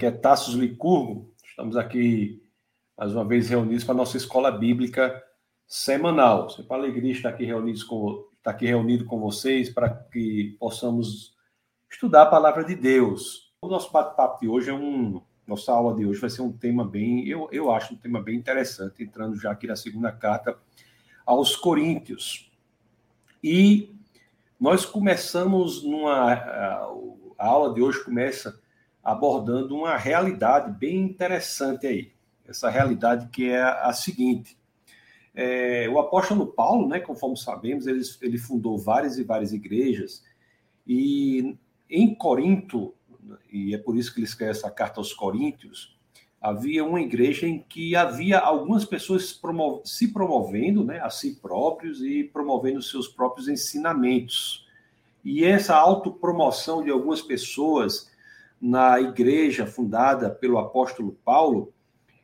que é Tassos Licurgo. Estamos aqui mais uma vez reunidos para a nossa escola bíblica semanal. Sempre alegria estar aqui, reunidos com, estar aqui reunido com vocês para que possamos estudar a palavra de Deus. O nosso bate-papo de hoje é um. Nossa aula de hoje vai ser um tema bem, eu, eu acho um tema bem interessante, entrando já aqui na segunda carta aos Coríntios. E nós começamos numa. A aula de hoje começa abordando uma realidade bem interessante aí. Essa realidade que é a seguinte: é, o apóstolo Paulo, né, conforme sabemos, ele, ele fundou várias e várias igrejas, e em Corinto, e é por isso que ele escreve essa carta aos Coríntios, havia uma igreja em que havia algumas pessoas se promovendo né, a si próprios e promovendo seus próprios ensinamentos. E essa autopromoção de algumas pessoas na igreja fundada pelo apóstolo Paulo,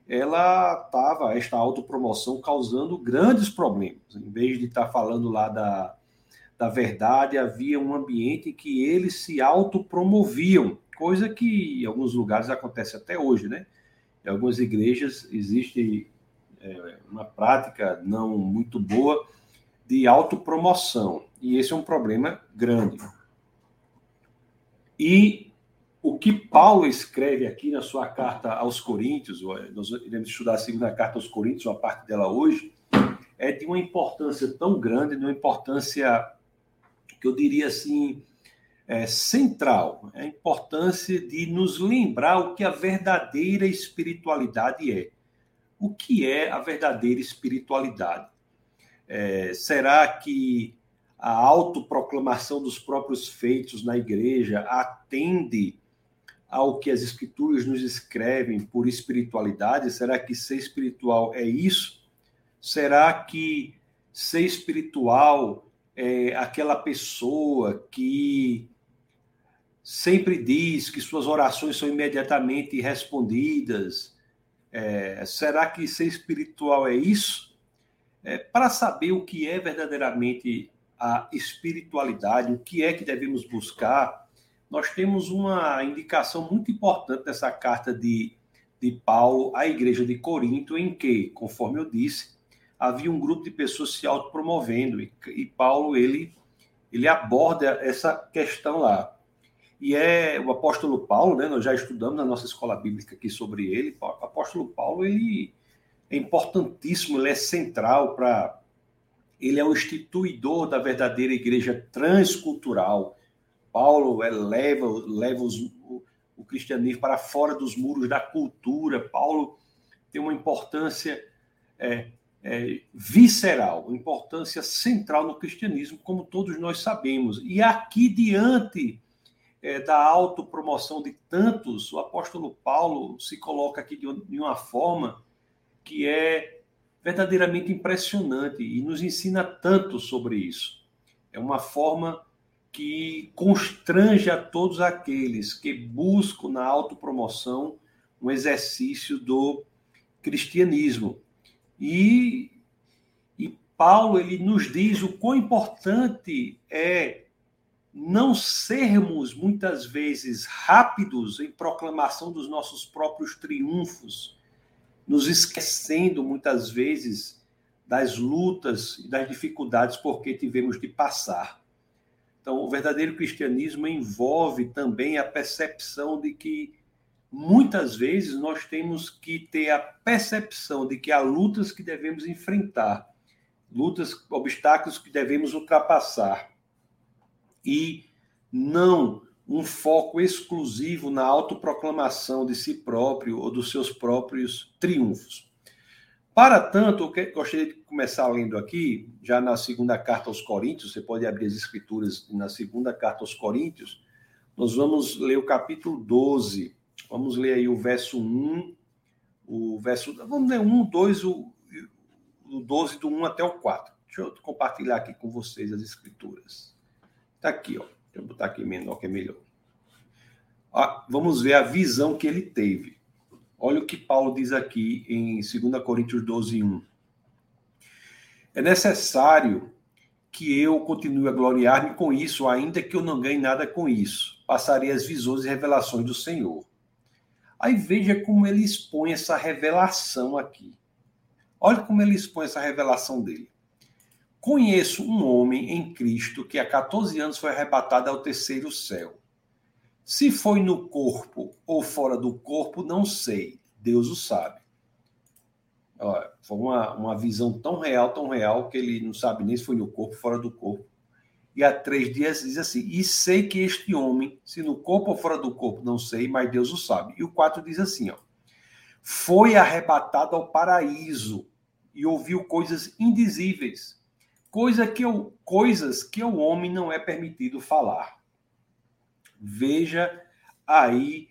ela estava, esta autopromoção, causando grandes problemas. Em vez de estar falando lá da, da verdade, havia um ambiente em que eles se autopromoviam, coisa que em alguns lugares acontece até hoje, né? Em algumas igrejas existe é, uma prática não muito boa de autopromoção, e esse é um problema grande. E o que Paulo escreve aqui na sua carta aos Coríntios, nós iremos estudar a segunda carta aos Coríntios, uma parte dela hoje, é de uma importância tão grande, de uma importância que eu diria assim, é, central, a importância de nos lembrar o que a verdadeira espiritualidade é. O que é a verdadeira espiritualidade? É, será que a autoproclamação dos próprios feitos na igreja atende ao que as escrituras nos escrevem por espiritualidade? Será que ser espiritual é isso? Será que ser espiritual é aquela pessoa que sempre diz que suas orações são imediatamente respondidas? É, será que ser espiritual é isso? É, para saber o que é verdadeiramente a espiritualidade, o que é que devemos buscar, nós temos uma indicação muito importante dessa carta de, de Paulo à igreja de Corinto, em que, conforme eu disse, havia um grupo de pessoas se autopromovendo, e, e Paulo ele, ele aborda essa questão lá. E é o apóstolo Paulo, né, nós já estudamos na nossa escola bíblica aqui sobre ele, o apóstolo Paulo ele é importantíssimo, ele é central para. Ele é o instituidor da verdadeira igreja transcultural Paulo leva, leva os, o, o cristianismo para fora dos muros da cultura. Paulo tem uma importância é, é, visceral, uma importância central no cristianismo, como todos nós sabemos. E aqui, diante é, da autopromoção de tantos, o apóstolo Paulo se coloca aqui de uma forma que é verdadeiramente impressionante e nos ensina tanto sobre isso. É uma forma que constrange a todos aqueles que buscam na autopromoção um exercício do cristianismo. E, e Paulo ele nos diz o quão importante é não sermos muitas vezes rápidos em proclamação dos nossos próprios triunfos, nos esquecendo muitas vezes das lutas e das dificuldades por que tivemos de passar. Então, o verdadeiro cristianismo envolve também a percepção de que muitas vezes nós temos que ter a percepção de que há lutas que devemos enfrentar, lutas, obstáculos que devemos ultrapassar. E não um foco exclusivo na autoproclamação de si próprio ou dos seus próprios triunfos. Para tanto, eu gostaria de começar lendo aqui, já na segunda carta aos Coríntios, você pode abrir as escrituras na segunda carta aos Coríntios, nós vamos ler o capítulo 12. Vamos ler aí o verso 1, o verso. Vamos ler 1, 2, o, o 12, do 1 até o 4. Deixa eu compartilhar aqui com vocês as escrituras. Está aqui, ó. Deixa eu botar aqui menor, que é melhor. Ó, vamos ver a visão que ele teve. Olha o que Paulo diz aqui em 2 Coríntios 12, 1. É necessário que eu continue a gloriar-me com isso, ainda que eu não ganhe nada com isso. Passarei as visões e revelações do Senhor. Aí veja como ele expõe essa revelação aqui. Olha como ele expõe essa revelação dele. Conheço um homem em Cristo que há 14 anos foi arrebatado ao terceiro céu. Se foi no corpo ou fora do corpo, não sei. Deus o sabe. Olha, foi uma, uma visão tão real, tão real, que ele não sabe nem se foi no corpo fora do corpo. E há três dias diz assim: E sei que este homem, se no corpo ou fora do corpo, não sei, mas Deus o sabe. E o 4 diz assim: ó, Foi arrebatado ao paraíso e ouviu coisas indizíveis, coisa que eu, coisas que o homem não é permitido falar. Veja aí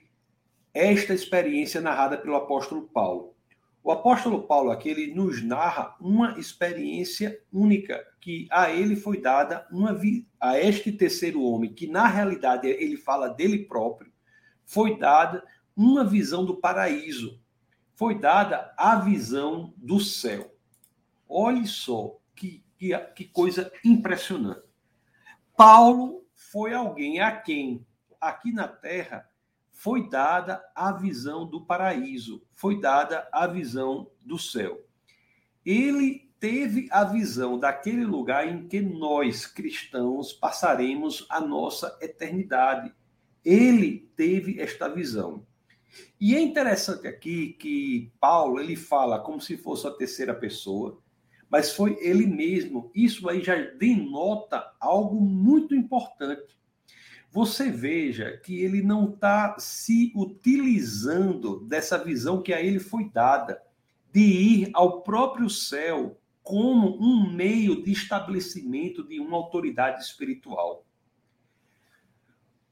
esta experiência narrada pelo apóstolo Paulo. O apóstolo Paulo aqui ele nos narra uma experiência única que a ele foi dada uma a este terceiro homem, que na realidade ele fala dele próprio, foi dada uma visão do paraíso. Foi dada a visão do céu. Olhe só que, que, que coisa impressionante. Paulo foi alguém a quem, aqui na terra, foi dada a visão do paraíso, foi dada a visão do céu. Ele teve a visão daquele lugar em que nós, cristãos, passaremos a nossa eternidade. Ele teve esta visão. E é interessante aqui que Paulo ele fala como se fosse a terceira pessoa, mas foi ele mesmo. Isso aí já denota algo muito importante. Você veja que ele não está se utilizando dessa visão que a ele foi dada, de ir ao próprio céu como um meio de estabelecimento de uma autoridade espiritual.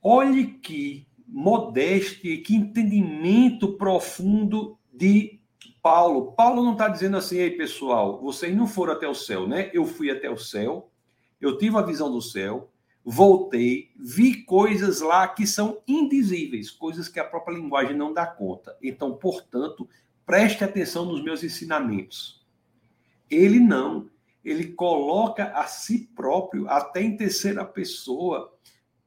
Olhe que modéstia, que entendimento profundo de Paulo. Paulo não está dizendo assim, ei pessoal, vocês não foram até o céu, né? Eu fui até o céu, eu tive a visão do céu, voltei, vi coisas lá que são indizíveis, coisas que a própria linguagem não dá conta. Então, portanto, preste atenção nos meus ensinamentos. Ele não, ele coloca a si próprio, até em terceira pessoa,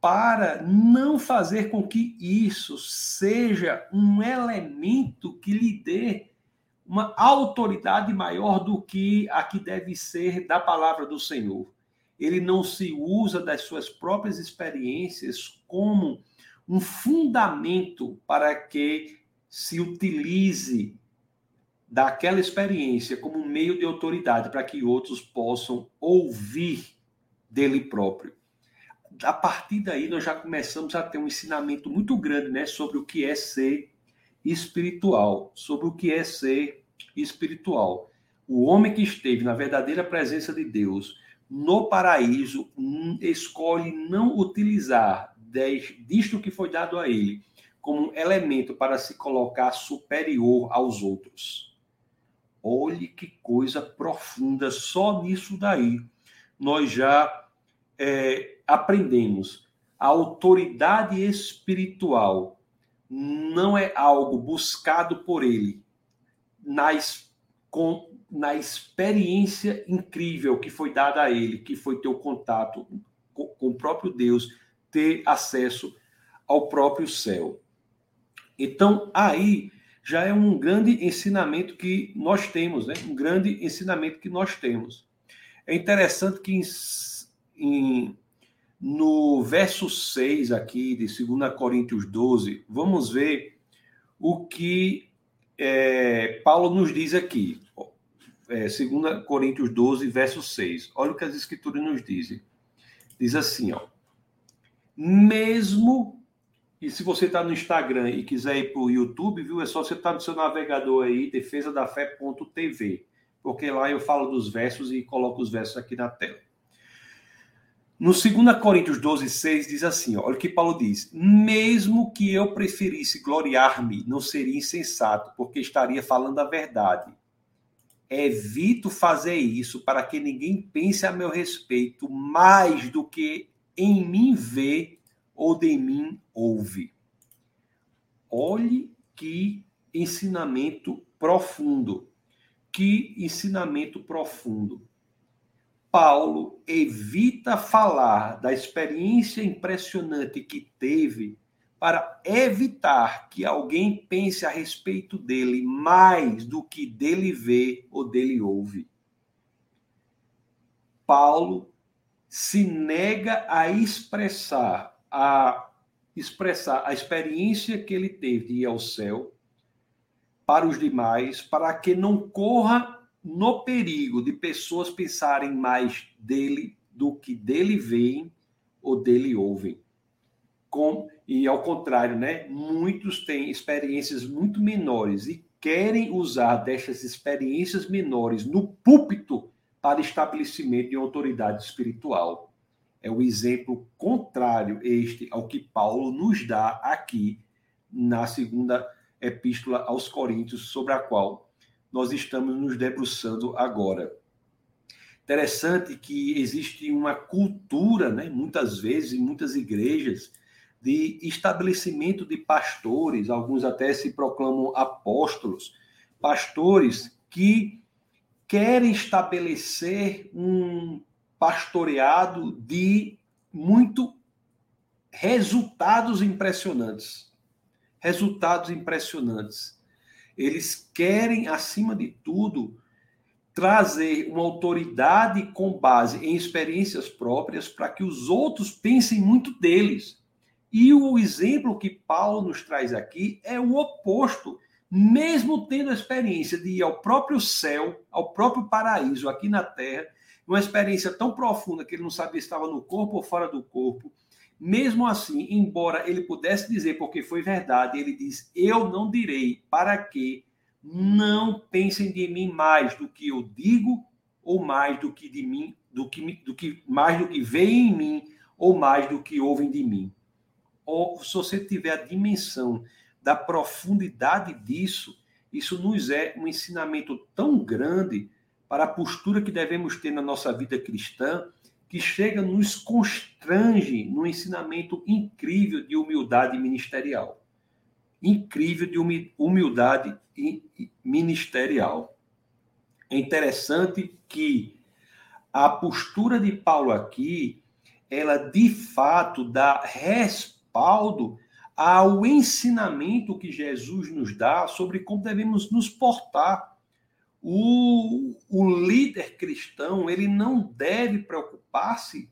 para não fazer com que isso seja um elemento que lhe dê uma autoridade maior do que a que deve ser da palavra do Senhor. Ele não se usa das suas próprias experiências como um fundamento para que se utilize daquela experiência como um meio de autoridade para que outros possam ouvir dele próprio. A partir daí nós já começamos a ter um ensinamento muito grande, né, sobre o que é ser espiritual, sobre o que é ser espiritual. O homem que esteve na verdadeira presença de Deus, no paraíso, escolhe não utilizar disto que foi dado a ele como um elemento para se colocar superior aos outros. Olhe que coisa profunda, só nisso daí nós já é, aprendemos. A autoridade espiritual não é algo buscado por ele, nas, com, na experiência incrível que foi dada a ele, que foi ter o contato com, o próprio Deus, ter acesso ao próprio céu. Então, aí já é um grande ensinamento que nós temos, né? Um grande ensinamento que nós temos. É interessante que em, em, no verso 6 aqui de 2 Coríntios 12, vamos ver o que é, Paulo nos diz aqui, é, 2 Coríntios 12, verso 6. Olha o que as escrituras nos dizem. Diz assim, ó. Mesmo, e se você está no Instagram e quiser ir para o YouTube, viu? É só você estar tá no seu navegador aí, defesadafé.tv, porque lá eu falo dos versos e coloco os versos aqui na tela. No 2 Coríntios 12, 6 diz assim: olha o que Paulo diz: Mesmo que eu preferisse gloriar-me, não seria insensato, porque estaria falando a verdade. Evito fazer isso para que ninguém pense a meu respeito mais do que em mim vê ou de mim ouve. Olhe que ensinamento profundo. Que ensinamento profundo. Paulo evita falar da experiência impressionante que teve para evitar que alguém pense a respeito dele mais do que dele vê ou dele ouve. Paulo se nega a expressar a expressar a experiência que ele teve de ir ao céu para os demais, para que não corra no perigo de pessoas pensarem mais dele do que dele veem ou dele ouvem. E ao contrário, né? Muitos têm experiências muito menores e querem usar destas experiências menores no púlpito para estabelecimento de autoridade espiritual. É o exemplo contrário este ao que Paulo nos dá aqui na segunda epístola aos Coríntios, sobre a qual nós estamos nos debruçando agora. Interessante que existe uma cultura, né, muitas vezes, em muitas igrejas, de estabelecimento de pastores, alguns até se proclamam apóstolos, pastores que querem estabelecer um pastoreado de muito resultados impressionantes. Resultados impressionantes. Eles querem, acima de tudo, trazer uma autoridade com base em experiências próprias para que os outros pensem muito deles. E o exemplo que Paulo nos traz aqui é o oposto. Mesmo tendo a experiência de ir ao próprio céu, ao próprio paraíso aqui na terra, uma experiência tão profunda que ele não sabia se estava no corpo ou fora do corpo, mesmo assim, embora ele pudesse dizer porque foi verdade, ele diz: Eu não direi para que não pensem de mim mais do que eu digo ou mais do que de mim, do que, do que mais do que veem em mim ou mais do que ouvem de mim. Ou se você tiver a dimensão da profundidade disso, isso nos é um ensinamento tão grande para a postura que devemos ter na nossa vida cristã, que chega nos constrange num ensinamento incrível de humildade ministerial incrível de humildade ministerial. É interessante que a postura de Paulo aqui, ela de fato dá respaldo ao ensinamento que Jesus nos dá sobre como devemos nos portar. O, o líder cristão, ele não deve preocupar-se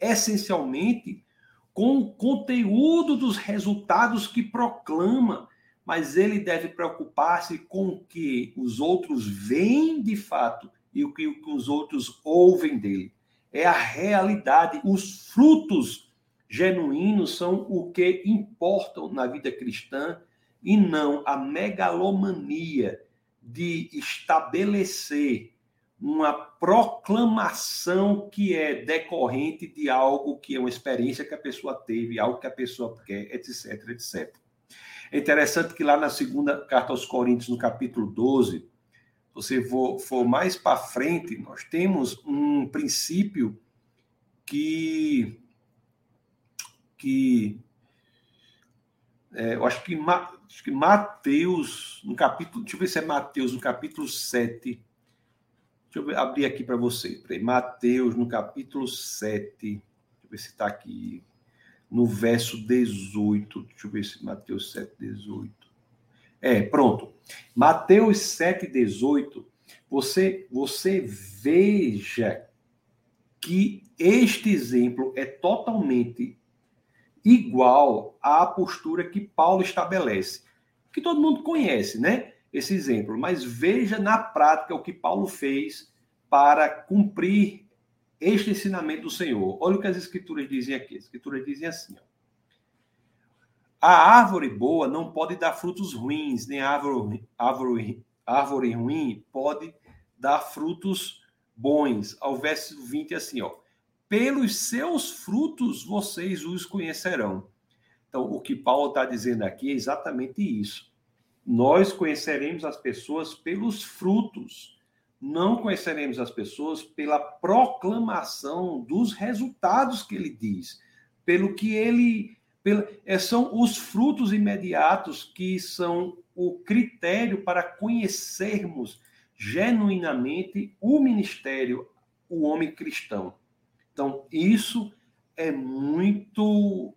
essencialmente com o conteúdo dos resultados que proclama, mas ele deve preocupar-se com o que os outros veem de fato e o que os outros ouvem dele. É a realidade, os frutos genuínos são o que importam na vida cristã e não a megalomania de estabelecer uma proclamação que é decorrente de algo que é uma experiência que a pessoa teve, algo que a pessoa quer, etc, etc. É interessante que lá na segunda carta aos Coríntios, no capítulo 12, você for, for mais para frente, nós temos um princípio que que é, eu acho que, acho que Mateus, no capítulo, deixa eu ver se é Mateus, no capítulo 7, Deixa eu abrir aqui para você. Peraí. Mateus, no capítulo 7. Deixa eu ver se está aqui. No verso 18. Deixa eu ver se Mateus 7, 18. É, pronto. Mateus 7, 18. Você, você veja que este exemplo é totalmente igual à postura que Paulo estabelece, que todo mundo conhece, né? esse exemplo, mas veja na prática o que Paulo fez para cumprir este ensinamento do Senhor. Olha o que as escrituras dizem aqui. As escrituras dizem assim: ó, a árvore boa não pode dar frutos ruins, nem a árvore, árvore, árvore ruim pode dar frutos bons. Ao verso 20, assim, ó. Pelos seus frutos vocês os conhecerão. Então, o que Paulo está dizendo aqui é exatamente isso. Nós conheceremos as pessoas pelos frutos, não conheceremos as pessoas pela proclamação dos resultados que ele diz, pelo que ele. É, são os frutos imediatos que são o critério para conhecermos genuinamente o ministério, o homem cristão. Então, isso é muito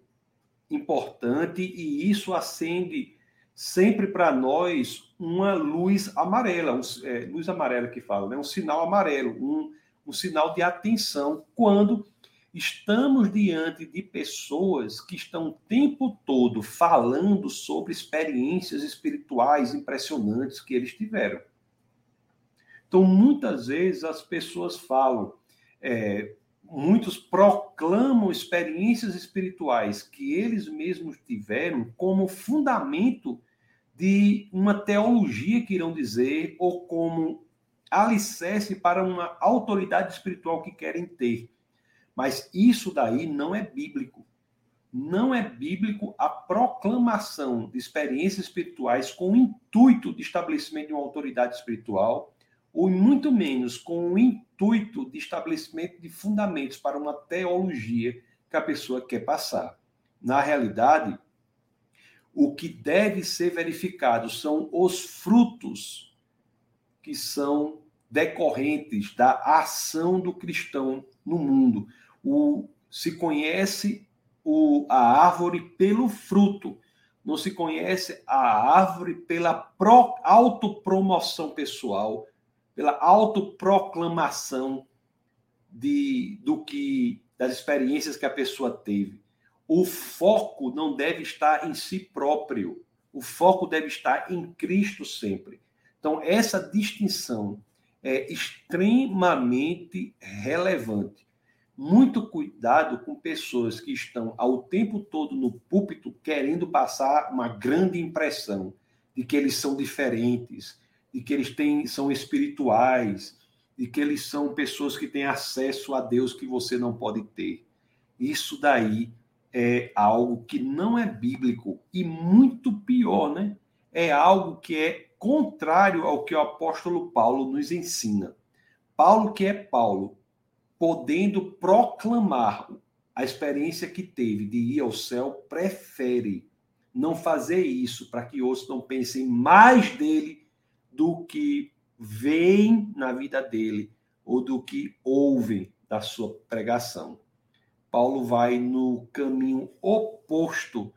importante e isso acende sempre para nós uma luz amarela, um, é, luz amarela que fala, né? um sinal amarelo, um, um sinal de atenção quando estamos diante de pessoas que estão o tempo todo falando sobre experiências espirituais impressionantes que eles tiveram. Então, muitas vezes as pessoas falam, é, muitos proclamam experiências espirituais que eles mesmos tiveram como fundamento de uma teologia que irão dizer ou como alicerce para uma autoridade espiritual que querem ter. Mas isso daí não é bíblico. Não é bíblico a proclamação de experiências espirituais com o intuito de estabelecimento de uma autoridade espiritual, ou muito menos com o intuito de estabelecimento de fundamentos para uma teologia que a pessoa quer passar. Na realidade, o que deve ser verificado são os frutos que são decorrentes da ação do cristão no mundo. O, se conhece o, a árvore pelo fruto, não se conhece a árvore pela pro, autopromoção pessoal, pela autoproclamação de, do que das experiências que a pessoa teve o foco não deve estar em si próprio. O foco deve estar em Cristo sempre. Então, essa distinção é extremamente relevante. Muito cuidado com pessoas que estão ao tempo todo no púlpito querendo passar uma grande impressão de que eles são diferentes, de que eles têm, são espirituais, de que eles são pessoas que têm acesso a Deus que você não pode ter. Isso daí é algo que não é bíblico e muito pior, né? É algo que é contrário ao que o apóstolo Paulo nos ensina. Paulo, que é Paulo, podendo proclamar a experiência que teve de ir ao céu, prefere não fazer isso para que outros não pensem mais dele do que veem na vida dele ou do que ouvem da sua pregação. Paulo vai no caminho oposto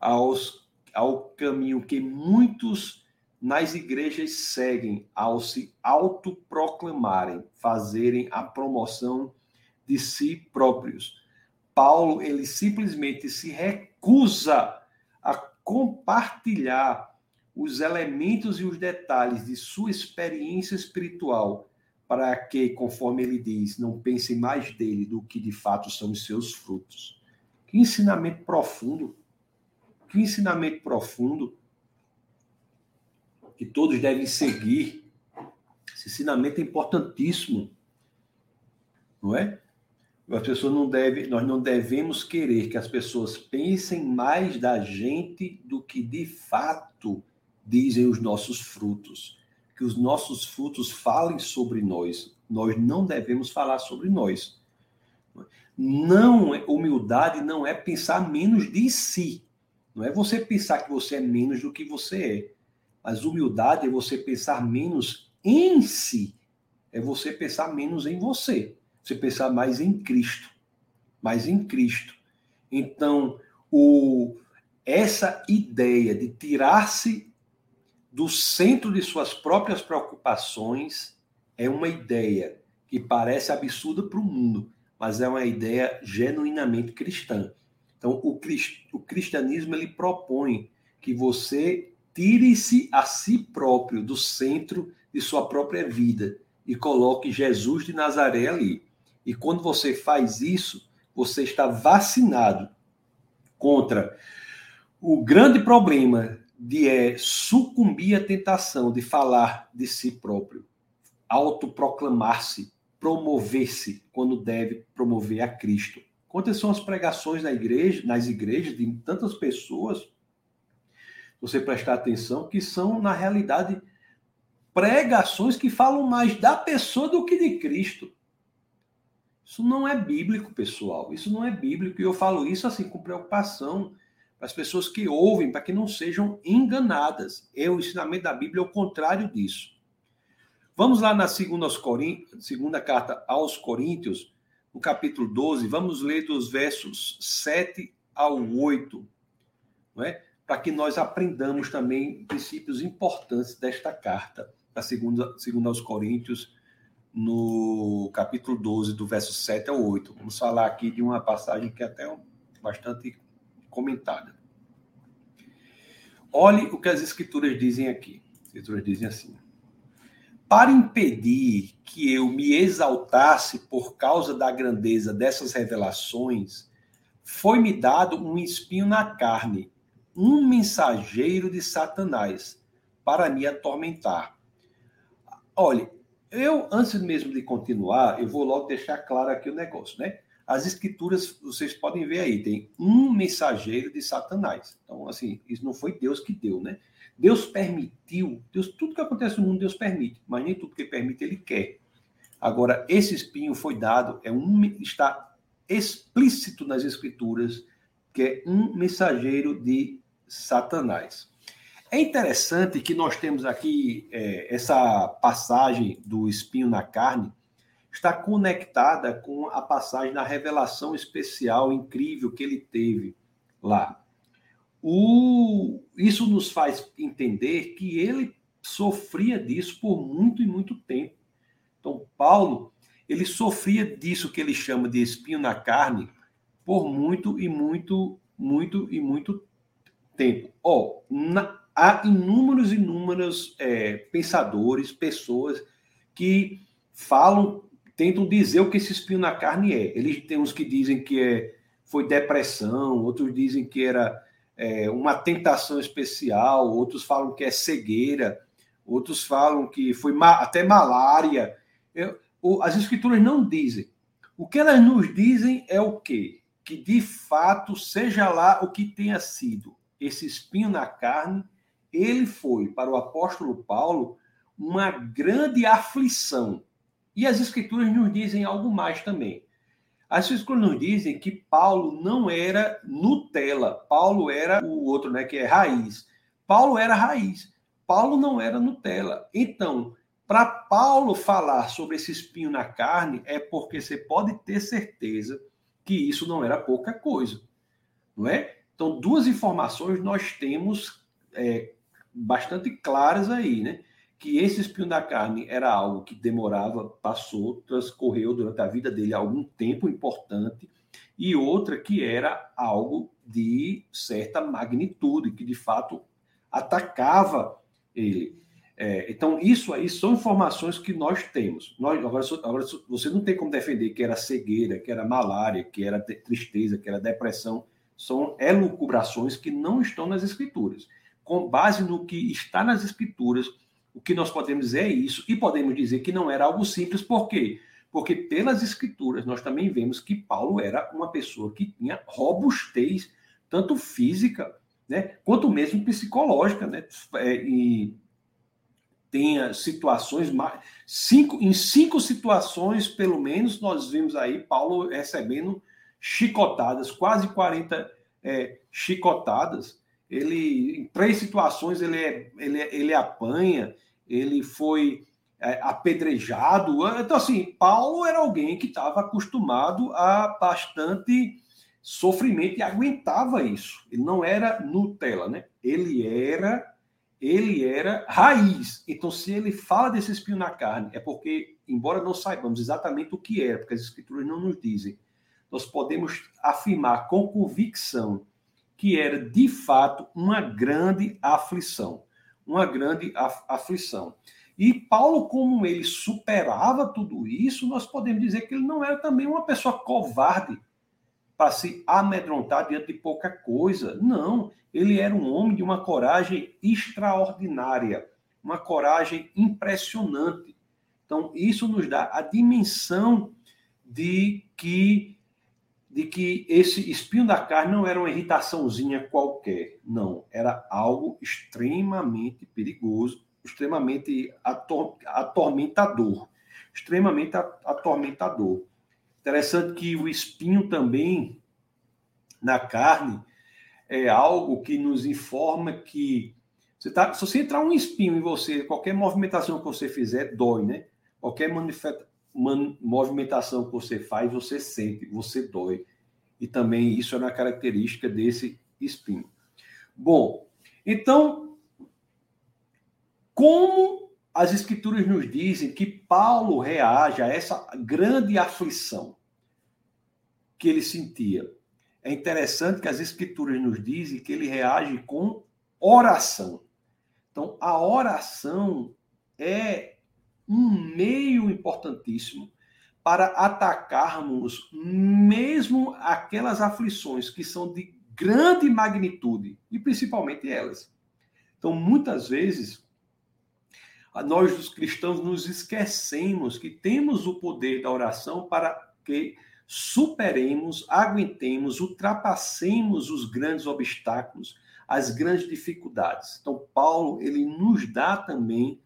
aos, ao caminho que muitos nas igrejas seguem ao se autoproclamarem, fazerem a promoção de si próprios. Paulo, ele simplesmente se recusa a compartilhar os elementos e os detalhes de sua experiência espiritual para que, conforme ele diz, não pense mais dele do que de fato são os seus frutos. Que ensinamento profundo! Que ensinamento profundo que todos devem seguir. Esse ensinamento é importantíssimo, não é? As pessoas não devem, nós não devemos querer que as pessoas pensem mais da gente do que de fato dizem os nossos frutos que os nossos frutos falem sobre nós. Nós não devemos falar sobre nós. Não, é, humildade não é pensar menos de si. Não é você pensar que você é menos do que você é. Mas humildade é você pensar menos em si. É você pensar menos em você. Você pensar mais em Cristo. Mais em Cristo. Então, o, essa ideia de tirar-se do centro de suas próprias preocupações é uma ideia que parece absurda para o mundo, mas é uma ideia genuinamente cristã. Então, o, crist, o cristianismo ele propõe que você tire-se a si próprio do centro de sua própria vida e coloque Jesus de Nazaré ali. E quando você faz isso, você está vacinado contra o grande problema de é, sucumbir à tentação de falar de si próprio, autoproclamar-se, promover-se quando deve promover a Cristo. Quantas são as pregações na igreja, nas igrejas de tantas pessoas, você prestar atenção, que são, na realidade, pregações que falam mais da pessoa do que de Cristo. Isso não é bíblico, pessoal. Isso não é bíblico. E eu falo isso assim com preocupação as pessoas que ouvem, para que não sejam enganadas. É o ensinamento da Bíblia é o contrário disso. Vamos lá na segunda, segunda carta aos Coríntios, no capítulo 12, vamos ler dos versos 7 ao 8, não é? para que nós aprendamos também princípios importantes desta carta, da segunda, segunda aos Coríntios, no capítulo 12, do verso 7 ao 8. Vamos falar aqui de uma passagem que é até bastante comentada. Olhe o que as escrituras dizem aqui. As escrituras dizem assim: Para impedir que eu me exaltasse por causa da grandeza dessas revelações, foi-me dado um espinho na carne, um mensageiro de Satanás, para me atormentar. Olhe, eu, antes mesmo de continuar, eu vou logo deixar claro aqui o negócio, né? As escrituras, vocês podem ver aí, tem um mensageiro de Satanás. Então, assim, isso não foi Deus que deu, né? Deus permitiu, Deus, tudo que acontece no mundo, Deus permite, mas nem tudo que permite, ele quer. Agora, esse espinho foi dado, é um, está explícito nas escrituras, que é um mensageiro de Satanás. É interessante que nós temos aqui é, essa passagem do espinho na carne, está conectada com a passagem da revelação especial incrível que ele teve lá. O, isso nos faz entender que ele sofria disso por muito e muito tempo. Então, Paulo, ele sofria disso que ele chama de espinho na carne por muito e muito, muito e muito tempo. Oh, na, há inúmeros, inúmeros é, pensadores, pessoas que falam, tentam dizer o que esse espinho na carne é. Eles tem uns que dizem que é, foi depressão, outros dizem que era é, uma tentação especial, outros falam que é cegueira, outros falam que foi ma até malária. Eu, as escrituras não dizem. O que elas nos dizem é o quê? Que de fato, seja lá o que tenha sido esse espinho na carne, ele foi para o apóstolo Paulo uma grande aflição. E as escrituras nos dizem algo mais também. As escrituras nos dizem que Paulo não era Nutella, Paulo era o outro, né, que é raiz. Paulo era raiz. Paulo não era Nutella. Então, para Paulo falar sobre esse espinho na carne é porque você pode ter certeza que isso não era pouca coisa, não é? Então, duas informações nós temos é, bastante claras aí, né? Que esse espinho da carne era algo que demorava, passou, transcorreu durante a vida dele algum tempo importante, e outra que era algo de certa magnitude, que de fato atacava ele. É, então, isso aí são informações que nós temos. Nós, agora, agora, você não tem como defender que era cegueira, que era malária, que era tristeza, que era depressão. São elucubrações que não estão nas escrituras com base no que está nas escrituras, o que nós podemos dizer é isso, e podemos dizer que não era algo simples, por quê? Porque pelas escrituras nós também vemos que Paulo era uma pessoa que tinha robustez, tanto física, né, quanto mesmo psicológica, né? É, e tenha situações cinco em cinco situações pelo menos nós vimos aí Paulo recebendo chicotadas quase 40 é, chicotadas ele em três situações ele, é, ele, é, ele apanha, ele foi é, apedrejado. Então, assim, Paulo era alguém que estava acostumado a bastante sofrimento e aguentava isso. Ele não era Nutella, né? Ele era ele era raiz. Então, se ele fala desse espinho na carne, é porque, embora não saibamos exatamente o que é, porque as escrituras não nos dizem, nós podemos afirmar com convicção que era de fato uma grande aflição, uma grande aflição. E Paulo, como ele superava tudo isso, nós podemos dizer que ele não era também uma pessoa covarde para se amedrontar diante de pouca coisa. Não, ele era um homem de uma coragem extraordinária, uma coragem impressionante. Então, isso nos dá a dimensão de que de que esse espinho da carne não era uma irritaçãozinha qualquer, não, era algo extremamente perigoso, extremamente ator atormentador, extremamente atormentador. Interessante que o espinho também na carne é algo que nos informa que você tá, se você entrar um espinho em você, qualquer movimentação que você fizer dói, né? Qualquer movimentação que você faz, você sente, você dói. e também isso é uma característica desse espinho. Bom, então, como as escrituras nos dizem que Paulo reage a essa grande aflição que ele sentia? É interessante que as escrituras nos dizem que ele reage com oração. Então, a oração é um meio importantíssimo para atacarmos mesmo aquelas aflições que são de grande magnitude, e principalmente elas. Então, muitas vezes, nós, os cristãos, nos esquecemos que temos o poder da oração para que superemos, aguentemos, ultrapassemos os grandes obstáculos, as grandes dificuldades. Então, Paulo, ele nos dá também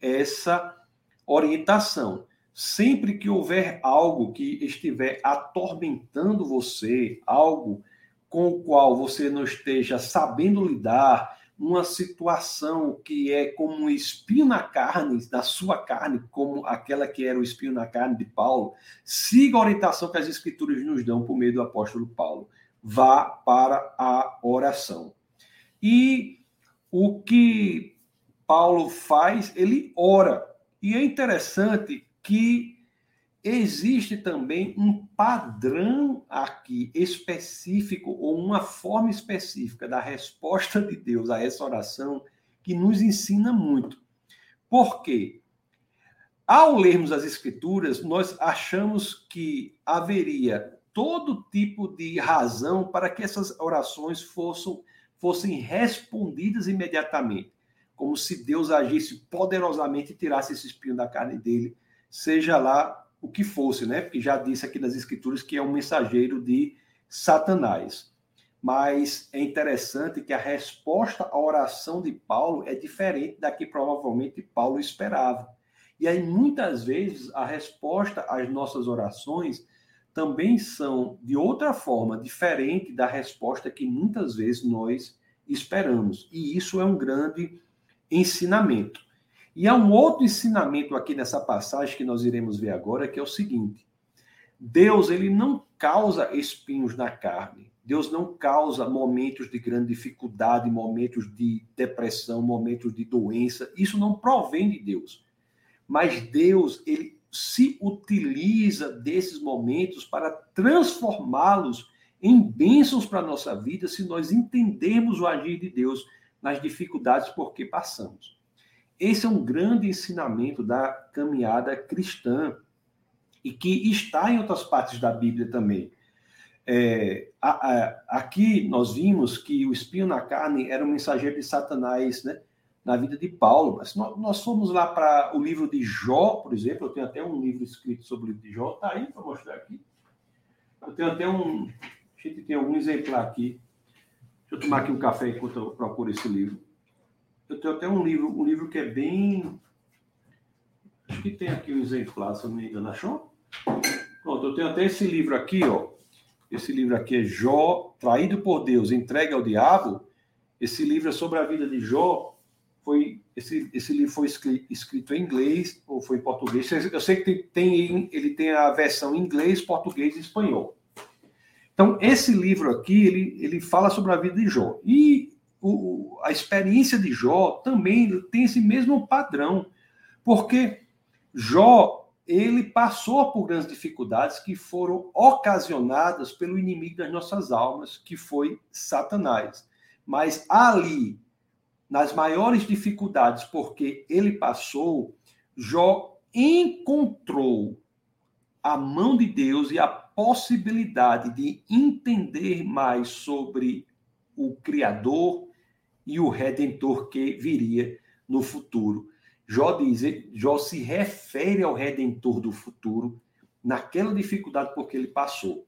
essa orientação. Sempre que houver algo que estiver atormentando você, algo com o qual você não esteja sabendo lidar, uma situação que é como um espinho na carne, na sua carne, como aquela que era o espinho na carne de Paulo, siga a orientação que as escrituras nos dão por meio do apóstolo Paulo. Vá para a oração. E o que Paulo faz, ele ora. E é interessante que existe também um padrão aqui específico ou uma forma específica da resposta de Deus a essa oração que nos ensina muito. Por quê? Ao lermos as escrituras, nós achamos que haveria todo tipo de razão para que essas orações fossem, fossem respondidas imediatamente, como se Deus agisse poderosamente e tirasse esse espinho da carne dele, seja lá o que fosse, né? Porque já disse aqui nas Escrituras que é um mensageiro de Satanás. Mas é interessante que a resposta à oração de Paulo é diferente da que provavelmente Paulo esperava. E aí, muitas vezes, a resposta às nossas orações também são de outra forma, diferente da resposta que muitas vezes nós esperamos. E isso é um grande ensinamento. E há um outro ensinamento aqui nessa passagem que nós iremos ver agora, que é o seguinte: Deus ele não causa espinhos na carne. Deus não causa momentos de grande dificuldade, momentos de depressão, momentos de doença. Isso não provém de Deus. Mas Deus, ele se utiliza desses momentos para transformá-los em bênçãos para a nossa vida, se nós entendermos o agir de Deus nas dificuldades por que passamos. Esse é um grande ensinamento da caminhada cristã e que está em outras partes da Bíblia também. É, a, a, aqui nós vimos que o espinho na carne era um mensageiro de Satanás, né? Na vida de Paulo. Mas nós, nós fomos lá para o livro de Jó, por exemplo. Eu tenho até um livro escrito sobre o livro de Jó. Está aí para mostrar aqui. Eu tenho até um. A gente tem algum exemplar aqui. Eu tomar aqui um café enquanto eu procuro esse livro. Eu tenho até um livro, um livro que é bem. Acho que tem aqui um exemplar, se eu não me engano, achou? Pronto, eu tenho até esse livro aqui, ó. Esse livro aqui é Jó, traído por Deus, entregue ao diabo. Esse livro é sobre a vida de Jó. Foi esse, esse livro foi escrito, escrito em inglês ou foi em português? Eu sei que tem, tem, ele tem a versão em inglês, português e espanhol. Então, esse livro aqui, ele, ele fala sobre a vida de Jó. E o, a experiência de Jó também tem esse mesmo padrão, porque Jó ele passou por grandes dificuldades que foram ocasionadas pelo inimigo das nossas almas, que foi Satanás. Mas ali, nas maiores dificuldades, porque ele passou, Jó encontrou a mão de Deus e a possibilidade de entender mais sobre o Criador e o redentor que viria no futuro. Jó diz, Jó se refere ao redentor do futuro naquela dificuldade porque ele passou.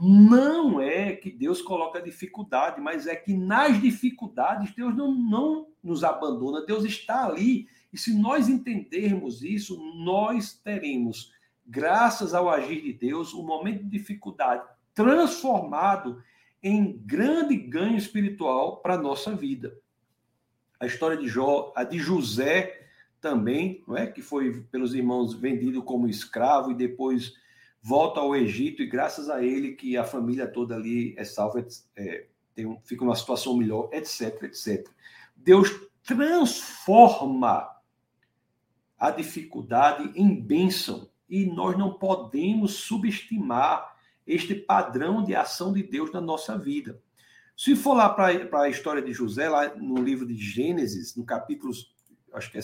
Não é que Deus coloca dificuldade, mas é que nas dificuldades Deus não, não nos abandona, Deus está ali. E se nós entendermos isso, nós teremos, graças ao agir de Deus, um momento de dificuldade transformado em grande ganho espiritual para a nossa vida. A história de Jó, a de José também, não é? que foi pelos irmãos vendido como escravo e depois volta ao Egito e graças a ele que a família toda ali é salva, é, tem fica numa situação melhor, etc, etc. Deus transforma a dificuldade em bênção e nós não podemos subestimar este padrão de ação de Deus na nossa vida. Se for lá para a história de José, lá no livro de Gênesis, no capítulo, acho que é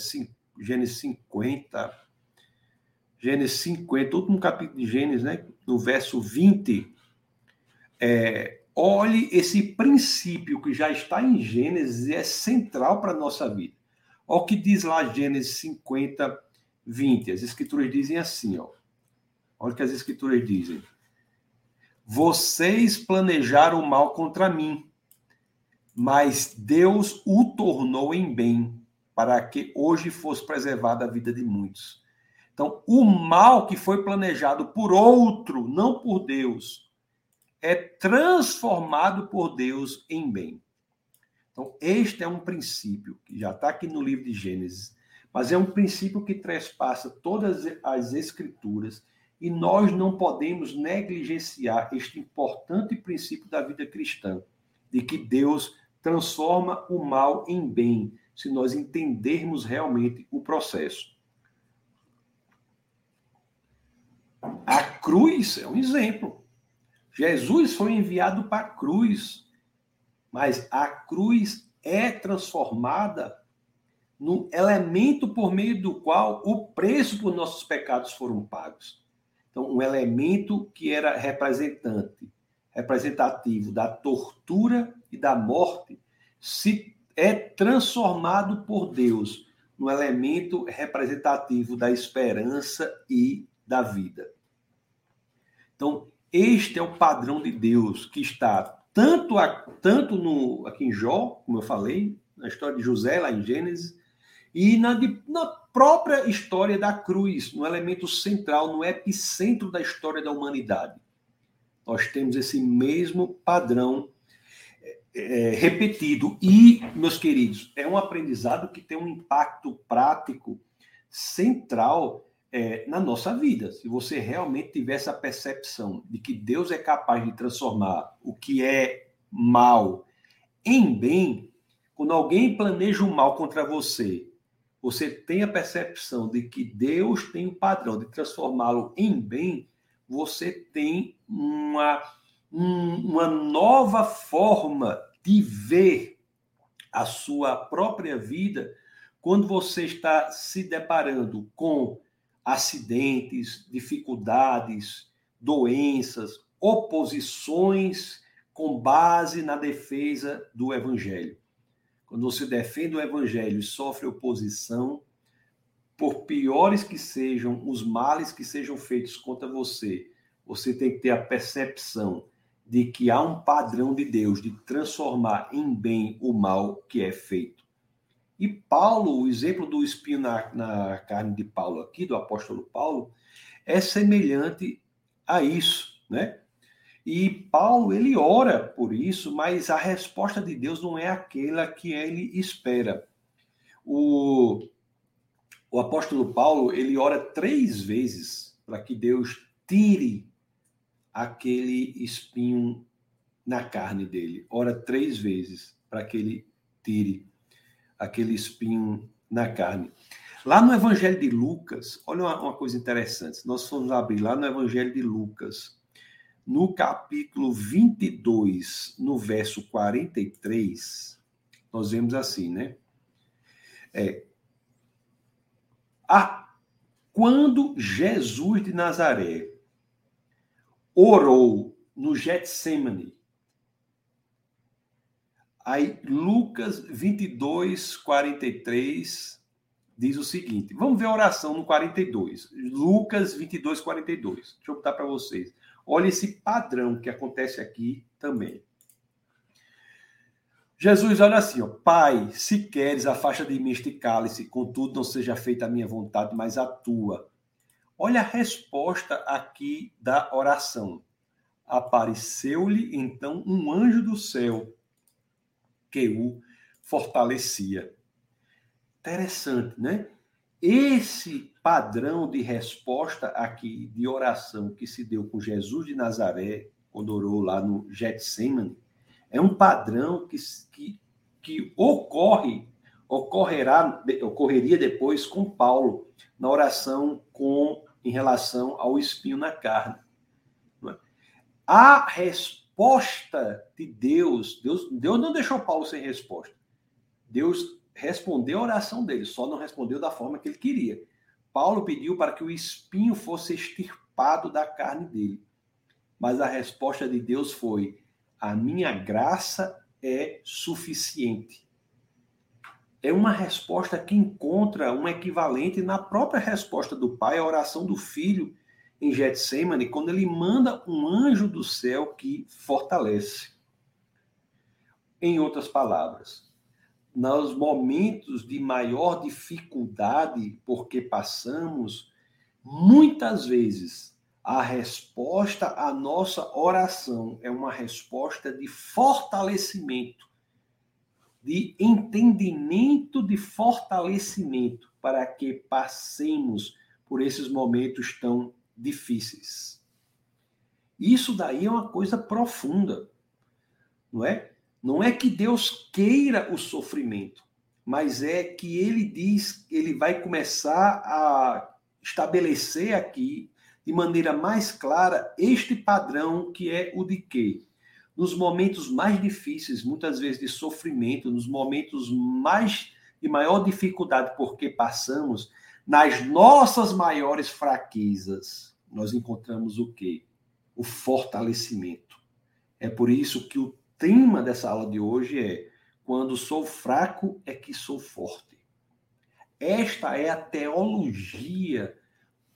Gênesis 50, Gênesis 50, último capítulo de Gênesis, né? no verso 20, é, olhe esse princípio que já está em Gênesis e é central para a nossa vida. Olha o que diz lá Gênesis 50, 20. As escrituras dizem assim, ó. Olha o que as escrituras dizem. Vocês planejaram mal contra mim, mas Deus o tornou em bem, para que hoje fosse preservada a vida de muitos. Então, o mal que foi planejado por outro, não por Deus, é transformado por Deus em bem. Então, este é um princípio que já está aqui no livro de Gênesis, mas é um princípio que trespassa todas as escrituras e nós não podemos negligenciar este importante princípio da vida cristã, de que Deus transforma o mal em bem, se nós entendermos realmente o processo. A cruz é um exemplo. Jesus foi enviado para a cruz, mas a cruz é transformada no elemento por meio do qual o preço por nossos pecados foram pagos. Então, um elemento que era representante, representativo da tortura e da morte, se é transformado por Deus no elemento representativo da esperança e da vida. Então, este é o padrão de Deus que está tanto, a, tanto no, aqui em Jó, como eu falei, na história de José, lá em Gênesis, e na, na própria história da cruz, no elemento central, no epicentro da história da humanidade. Nós temos esse mesmo padrão é, é, repetido. E, meus queridos, é um aprendizado que tem um impacto prático central é, na nossa vida. Se você realmente tiver essa percepção de que Deus é capaz de transformar o que é mal em bem, quando alguém planeja o mal contra você você tem a percepção de que Deus tem o padrão de transformá-lo em bem, você tem uma, um, uma nova forma de ver a sua própria vida quando você está se deparando com acidentes, dificuldades, doenças, oposições com base na defesa do evangelho. Quando você defende o evangelho e sofre oposição, por piores que sejam os males que sejam feitos contra você, você tem que ter a percepção de que há um padrão de Deus de transformar em bem o mal que é feito. E Paulo, o exemplo do espinho na, na carne de Paulo aqui, do apóstolo Paulo, é semelhante a isso, né? E Paulo, ele ora por isso, mas a resposta de Deus não é aquela que ele espera. O, o apóstolo Paulo, ele ora três vezes para que Deus tire aquele espinho na carne dele. Ora três vezes para que ele tire aquele espinho na carne. Lá no Evangelho de Lucas, olha uma, uma coisa interessante. Nós fomos abrir lá no Evangelho de Lucas, no capítulo 22, no verso 43, nós vemos assim, né? É, a, quando Jesus de Nazaré orou no Getsemane, aí Lucas 22, 43 diz o seguinte, vamos ver a oração no 42, Lucas 22, 42, deixa eu botar para vocês. Olha esse padrão que acontece aqui também. Jesus olha assim, ó, Pai, se queres, afasta de mim este cálice, contudo não seja feita a minha vontade, mas a tua. Olha a resposta aqui da oração. Apareceu-lhe então um anjo do céu que o fortalecia. Interessante, né? Esse padrão de resposta aqui, de oração que se deu com Jesus de Nazaré, quando orou lá no Getsemane, é um padrão que, que, que ocorre, ocorrerá, ocorreria depois com Paulo, na oração com em relação ao espinho na carne. É? A resposta de Deus, Deus, Deus não deixou Paulo sem resposta. Deus respondeu a oração dele, só não respondeu da forma que ele queria. Paulo pediu para que o espinho fosse extirpado da carne dele. Mas a resposta de Deus foi: a minha graça é suficiente. É uma resposta que encontra um equivalente na própria resposta do pai à oração do filho em Getsemane, quando ele manda um anjo do céu que fortalece. Em outras palavras, nos momentos de maior dificuldade porque passamos, muitas vezes a resposta à nossa oração é uma resposta de fortalecimento, de entendimento, de fortalecimento, para que passemos por esses momentos tão difíceis. Isso daí é uma coisa profunda, não é? Não é que Deus queira o sofrimento, mas é que ele diz, ele vai começar a estabelecer aqui de maneira mais clara este padrão que é o de que nos momentos mais difíceis, muitas vezes de sofrimento, nos momentos mais de maior dificuldade porque passamos, nas nossas maiores fraquezas, nós encontramos o quê? O fortalecimento. É por isso que o tema dessa aula de hoje é quando sou fraco é que sou forte. Esta é a teologia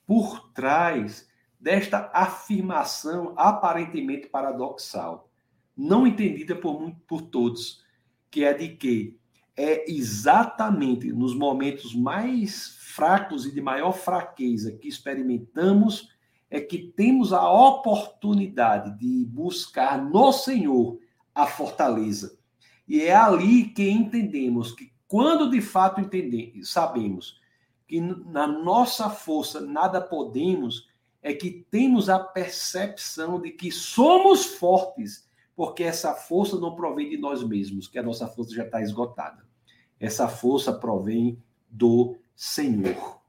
por trás desta afirmação aparentemente paradoxal, não entendida por, por todos, que é de que é exatamente nos momentos mais fracos e de maior fraqueza que experimentamos é que temos a oportunidade de buscar no Senhor a fortaleza. E é ali que entendemos que quando de fato entendemos, sabemos que na nossa força nada podemos, é que temos a percepção de que somos fortes, porque essa força não provém de nós mesmos, que a nossa força já está esgotada. Essa força provém do Senhor.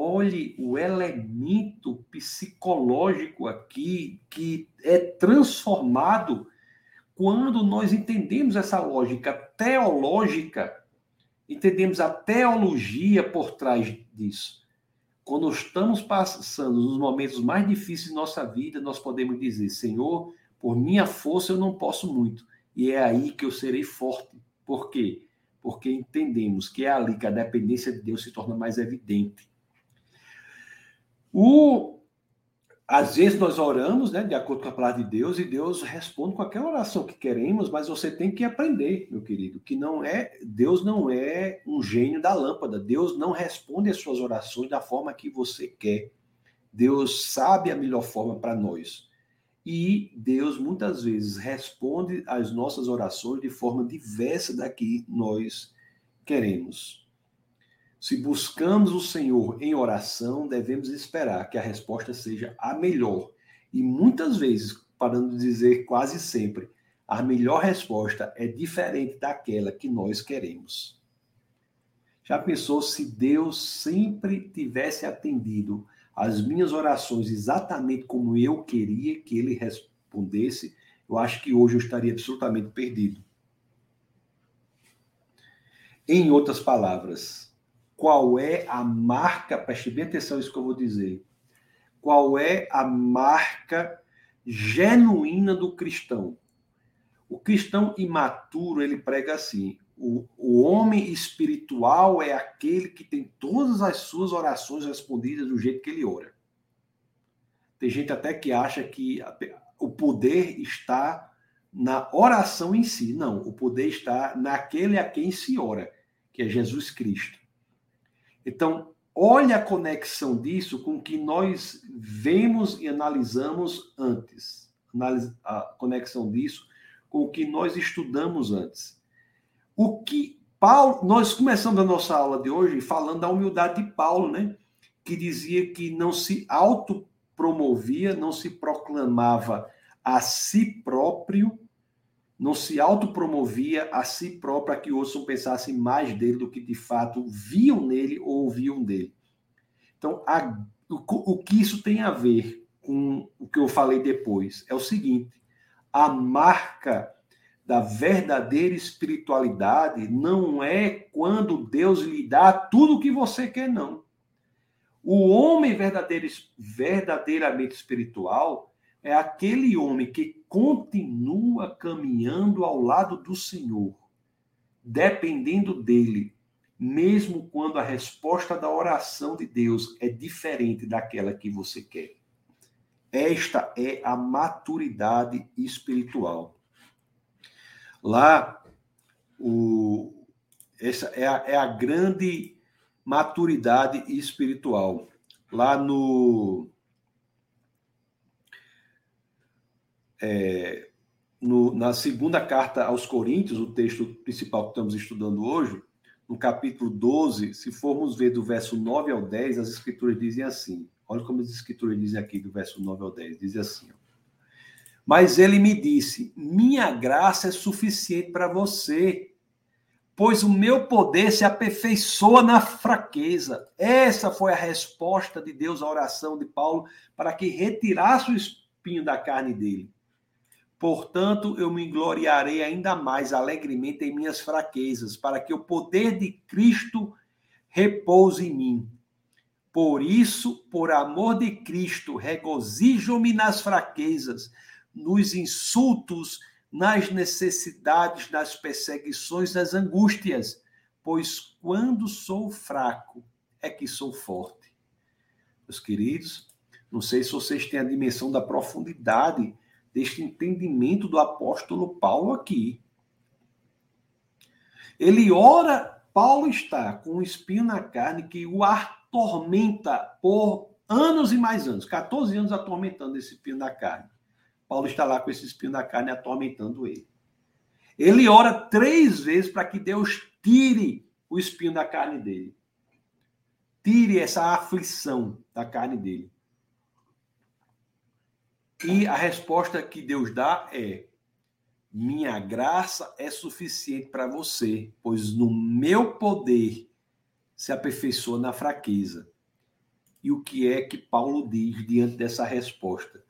Olhe o elemento psicológico aqui que é transformado quando nós entendemos essa lógica teológica entendemos a teologia por trás disso. Quando estamos passando nos momentos mais difíceis de nossa vida, nós podemos dizer: Senhor, por minha força eu não posso muito. E é aí que eu serei forte. Por quê? Porque entendemos que é ali que a dependência de Deus se torna mais evidente. O às vezes nós oramos, né, de acordo com a palavra de Deus, e Deus responde com aquela oração que queremos, mas você tem que aprender, meu querido, que não é Deus não é um gênio da lâmpada. Deus não responde as suas orações da forma que você quer. Deus sabe a melhor forma para nós. E Deus muitas vezes responde às nossas orações de forma diversa da que nós queremos. Se buscamos o Senhor em oração, devemos esperar que a resposta seja a melhor. E muitas vezes, para não dizer quase sempre, a melhor resposta é diferente daquela que nós queremos. Já pensou se Deus sempre tivesse atendido às minhas orações exatamente como eu queria que ele respondesse? Eu acho que hoje eu estaria absolutamente perdido. Em outras palavras, qual é a marca, preste bem atenção nisso que eu vou dizer. Qual é a marca genuína do cristão? O cristão imaturo, ele prega assim: o, o homem espiritual é aquele que tem todas as suas orações respondidas do jeito que ele ora. Tem gente até que acha que o poder está na oração em si. Não, o poder está naquele a quem se ora, que é Jesus Cristo. Então, olha a conexão disso com o que nós vemos e analisamos antes. A conexão disso com o que nós estudamos antes. O que Paulo, nós começamos a nossa aula de hoje falando da humildade de Paulo, né? Que dizia que não se autopromovia, não se proclamava a si próprio, não se autopromovia a si próprio para que outros pensassem mais dele do que de fato viam nele ou ouviam dele. Então, a, o, o que isso tem a ver com o que eu falei depois é o seguinte: a marca da verdadeira espiritualidade não é quando Deus lhe dá tudo o que você quer, não. O homem verdadeiro, verdadeiramente espiritual é aquele homem que continua caminhando ao lado do Senhor, dependendo dele, mesmo quando a resposta da oração de Deus é diferente daquela que você quer. Esta é a maturidade espiritual. Lá, o, essa é a, é a grande maturidade espiritual. Lá no, é, no, na segunda carta aos Coríntios, o texto principal que estamos estudando hoje, no capítulo 12, se formos ver do verso 9 ao 10, as escrituras dizem assim: olha como as escrituras dizem aqui do verso 9 ao 10, dizem assim: ó, mas ele me disse: Minha graça é suficiente para você, pois o meu poder se aperfeiçoa na fraqueza. Essa foi a resposta de Deus à oração de Paulo para que retirasse o espinho da carne dele. Portanto, eu me gloriarei ainda mais alegremente em minhas fraquezas, para que o poder de Cristo repouse em mim. Por isso, por amor de Cristo, regozijo-me nas fraquezas nos insultos, nas necessidades, nas perseguições, nas angústias, pois quando sou fraco é que sou forte. Meus queridos, não sei se vocês têm a dimensão da profundidade deste entendimento do apóstolo Paulo aqui. Ele ora, Paulo está com um espinho na carne que o atormenta por anos e mais anos 14 anos atormentando esse espinho na carne. Paulo está lá com esse espinho na carne atormentando ele. Ele ora três vezes para que Deus tire o espinho da carne dele. Tire essa aflição da carne dele. E a resposta que Deus dá é: Minha graça é suficiente para você, pois no meu poder se aperfeiçoa na fraqueza. E o que é que Paulo diz diante dessa resposta?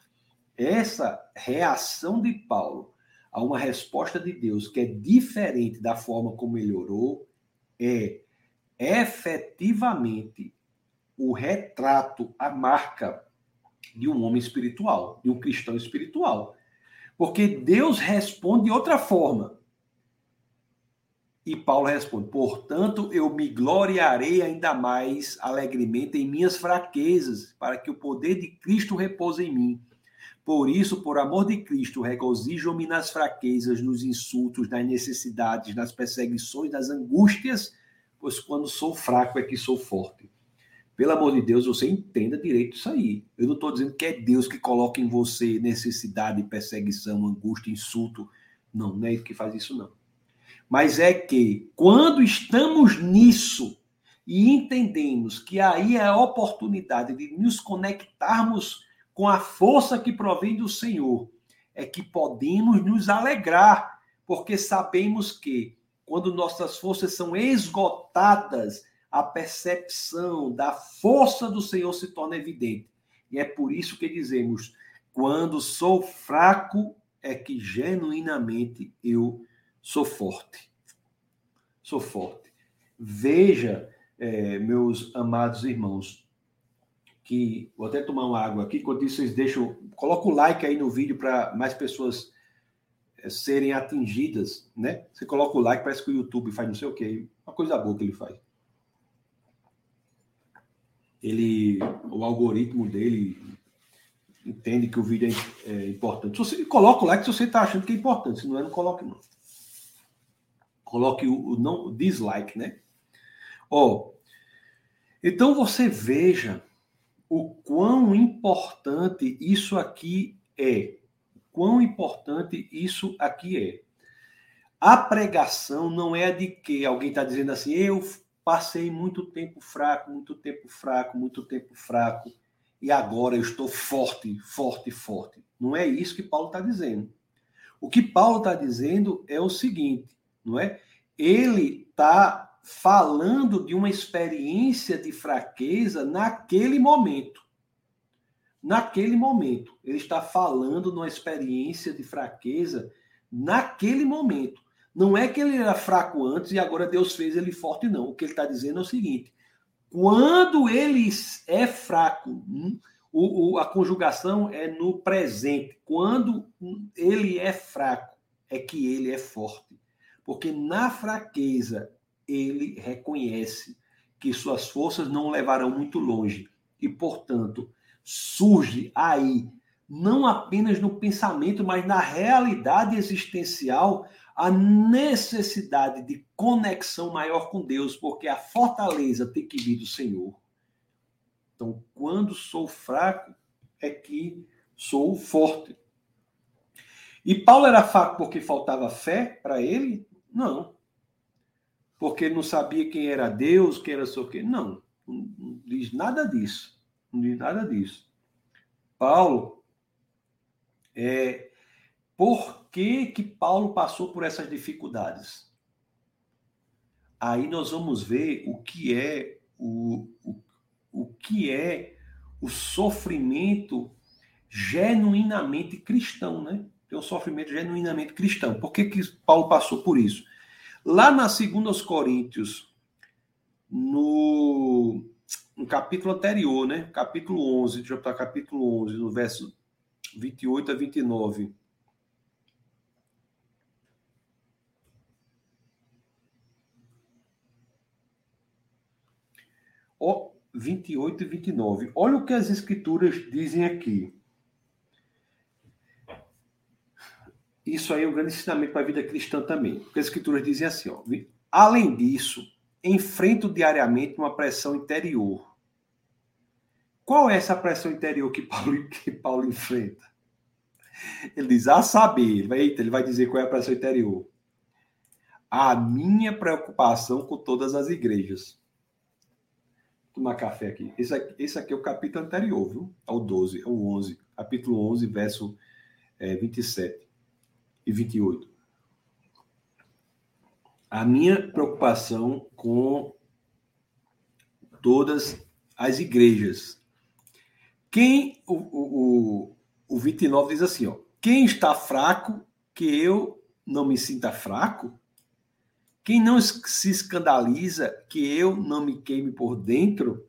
essa reação de Paulo a uma resposta de Deus que é diferente da forma como ele orou, é efetivamente o retrato, a marca de um homem espiritual, de um cristão espiritual. Porque Deus responde de outra forma. E Paulo responde: Portanto, eu me gloriarei ainda mais alegremente em minhas fraquezas, para que o poder de Cristo repouse em mim. Por isso, por amor de Cristo, regozijo-me nas fraquezas, nos insultos, nas necessidades, nas perseguições, nas angústias, pois quando sou fraco é que sou forte. Pelo amor de Deus, você entenda direito isso aí. Eu não estou dizendo que é Deus que coloca em você necessidade, perseguição, angústia, insulto. Não, não é ele que faz isso, não. Mas é que, quando estamos nisso e entendemos que aí é a oportunidade de nos conectarmos com a força que provém do Senhor, é que podemos nos alegrar, porque sabemos que quando nossas forças são esgotadas, a percepção da força do Senhor se torna evidente. E é por isso que dizemos: quando sou fraco, é que genuinamente eu sou forte. Sou forte. Veja, é, meus amados irmãos, que vou até tomar uma água aqui, enquanto isso vocês deixam, coloca o like aí no vídeo para mais pessoas eh, serem atingidas, né? Você coloca o like, parece que o YouTube faz não sei o quê, uma coisa boa que ele faz. Ele, o algoritmo dele entende que o vídeo é, é importante. Você coloca o like se você está achando que é importante, se não é, não coloque não. Coloque o, o não o dislike, né? Ó, então você veja o quão importante isso aqui é. Quão importante isso aqui é. A pregação não é de que alguém está dizendo assim, eu passei muito tempo fraco, muito tempo fraco, muito tempo fraco, e agora eu estou forte, forte, forte. Não é isso que Paulo está dizendo. O que Paulo está dizendo é o seguinte, não é? Ele está falando de uma experiência de fraqueza naquele momento. Naquele momento. Ele está falando de uma experiência de fraqueza naquele momento. Não é que ele era fraco antes e agora Deus fez ele forte, não. O que ele está dizendo é o seguinte: quando ele é fraco, hum, o, o, a conjugação é no presente. Quando ele é fraco, é que ele é forte. Porque na fraqueza, ele reconhece que suas forças não levarão muito longe. E, portanto, surge aí, não apenas no pensamento, mas na realidade existencial, a necessidade de conexão maior com Deus, porque a fortaleza tem que vir do Senhor. Então, quando sou fraco, é que sou forte. E Paulo era fraco porque faltava fé para ele? Não. Porque não sabia quem era Deus, quem era o quê? Não. Não diz nada disso. Não diz nada disso. Paulo é, por que, que Paulo passou por essas dificuldades? Aí nós vamos ver o que é o, o, o que é o sofrimento genuinamente cristão, né? Tem um sofrimento genuinamente cristão. Por que, que Paulo passou por isso? Lá na 2 Coríntios, no, no capítulo anterior, né? Capítulo 11, deixa eu botar capítulo 11, no verso 28 a 29. Ó, 28 e 29. Olha o que as escrituras dizem aqui. Isso aí é um grande ensinamento para a vida cristã também. Porque as escrituras dizem assim, ó. Além disso, enfrento diariamente uma pressão interior. Qual é essa pressão interior que Paulo, que Paulo enfrenta? Ele diz, a saber, vai, ele vai dizer qual é a pressão interior. A minha preocupação com todas as igrejas tomar café aqui. Esse aqui, esse aqui é o capítulo anterior, viu? Ao 12, ao 11. Capítulo 11, verso é, 27 e 28. A minha preocupação com todas as igrejas. Quem, o, o, o 29 diz assim, ó. Quem está fraco, que eu não me sinta fraco, quem não se escandaliza que eu não me queime por dentro?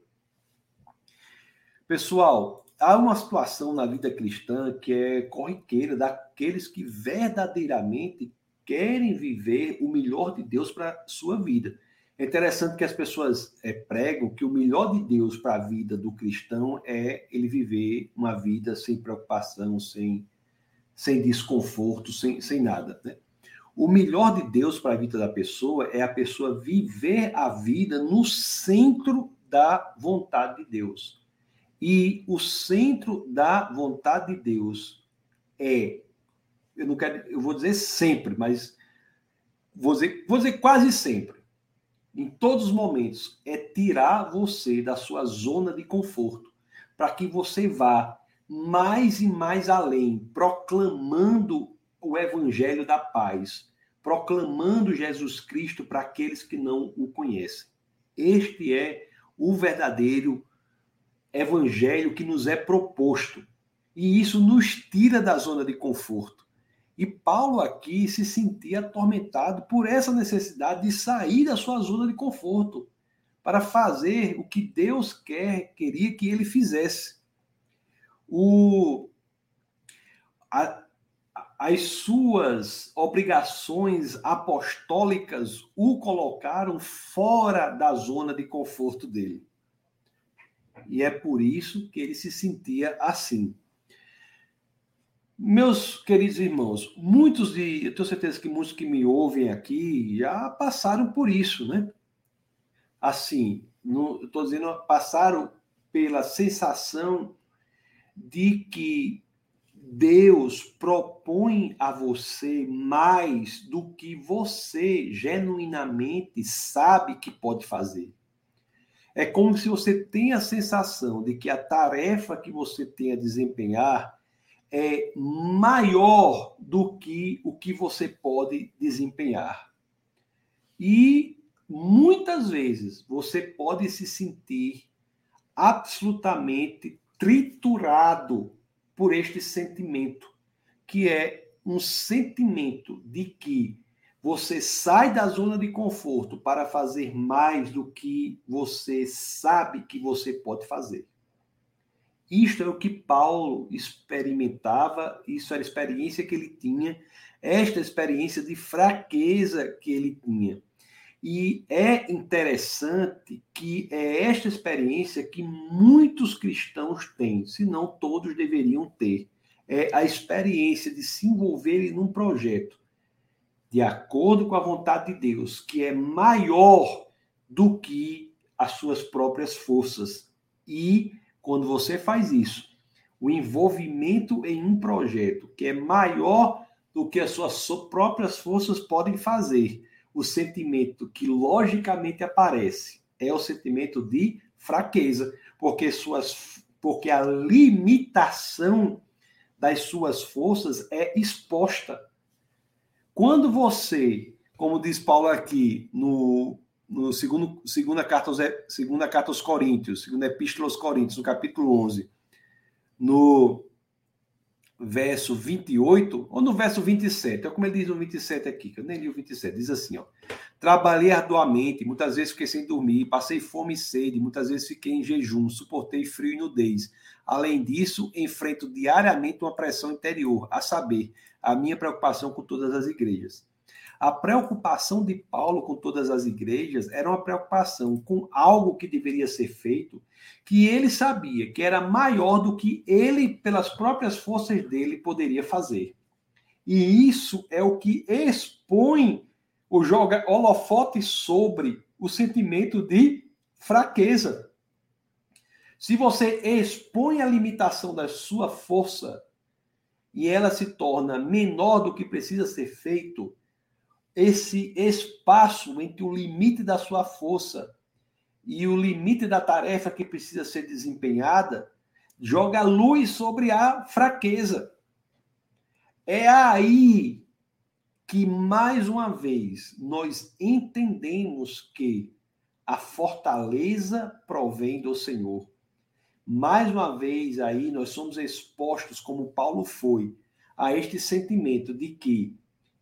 Pessoal, há uma situação na vida cristã que é corriqueira daqueles que verdadeiramente querem viver o melhor de Deus para sua vida. É interessante que as pessoas é, pregam que o melhor de Deus para a vida do cristão é ele viver uma vida sem preocupação, sem, sem desconforto, sem, sem nada. Né? O melhor de Deus para a vida da pessoa é a pessoa viver a vida no centro da vontade de Deus. E o centro da vontade de Deus é, eu não quero, eu vou dizer sempre, mas vou dizer, vou dizer quase sempre, em todos os momentos, é tirar você da sua zona de conforto, para que você vá mais e mais além, proclamando o evangelho da paz, proclamando Jesus Cristo para aqueles que não o conhecem. Este é o verdadeiro evangelho que nos é proposto. E isso nos tira da zona de conforto. E Paulo aqui se sentia atormentado por essa necessidade de sair da sua zona de conforto para fazer o que Deus quer, queria que ele fizesse. O, a, as suas obrigações apostólicas o colocaram fora da zona de conforto dele. E é por isso que ele se sentia assim. Meus queridos irmãos, muitos de, eu tenho certeza que muitos que me ouvem aqui já passaram por isso, né? Assim, estou dizendo, passaram pela sensação de que Deus propõe a você mais do que você genuinamente sabe que pode fazer. É como se você tenha a sensação de que a tarefa que você tem a desempenhar é maior do que o que você pode desempenhar. E muitas vezes você pode se sentir absolutamente triturado por este sentimento, que é um sentimento de que você sai da zona de conforto para fazer mais do que você sabe que você pode fazer. Isto é o que Paulo experimentava, isso era a experiência que ele tinha, esta experiência de fraqueza que ele tinha. E é interessante que é esta experiência que muitos cristãos têm, se não todos deveriam ter. É a experiência de se envolverem num projeto de acordo com a vontade de Deus, que é maior do que as suas próprias forças. E quando você faz isso, o envolvimento em um projeto que é maior do que as suas próprias forças podem fazer, o sentimento que logicamente aparece é o sentimento de fraqueza, porque suas porque a limitação das suas forças é exposta. Quando você, como diz Paulo aqui no no segundo, segunda, carta segunda carta aos Coríntios, segunda epístola aos Coríntios, no capítulo 11, no verso 28, ou no verso 27, é como ele diz no 27 aqui, que eu nem li o 27, diz assim, ó, trabalhei arduamente, muitas vezes fiquei sem dormir, passei fome e sede, muitas vezes fiquei em jejum, suportei frio e nudez. Além disso, enfrento diariamente uma pressão interior, a saber, a minha preocupação com todas as igrejas. A preocupação de Paulo com todas as igrejas era uma preocupação com algo que deveria ser feito, que ele sabia que era maior do que ele, pelas próprias forças dele, poderia fazer. E isso é o que expõe o joga holofote sobre o sentimento de fraqueza. Se você expõe a limitação da sua força e ela se torna menor do que precisa ser feito, esse espaço entre o limite da sua força e o limite da tarefa que precisa ser desempenhada, joga luz sobre a fraqueza. É aí que, mais uma vez, nós entendemos que a fortaleza provém do Senhor. Mais uma vez, aí nós somos expostos, como Paulo foi, a este sentimento de que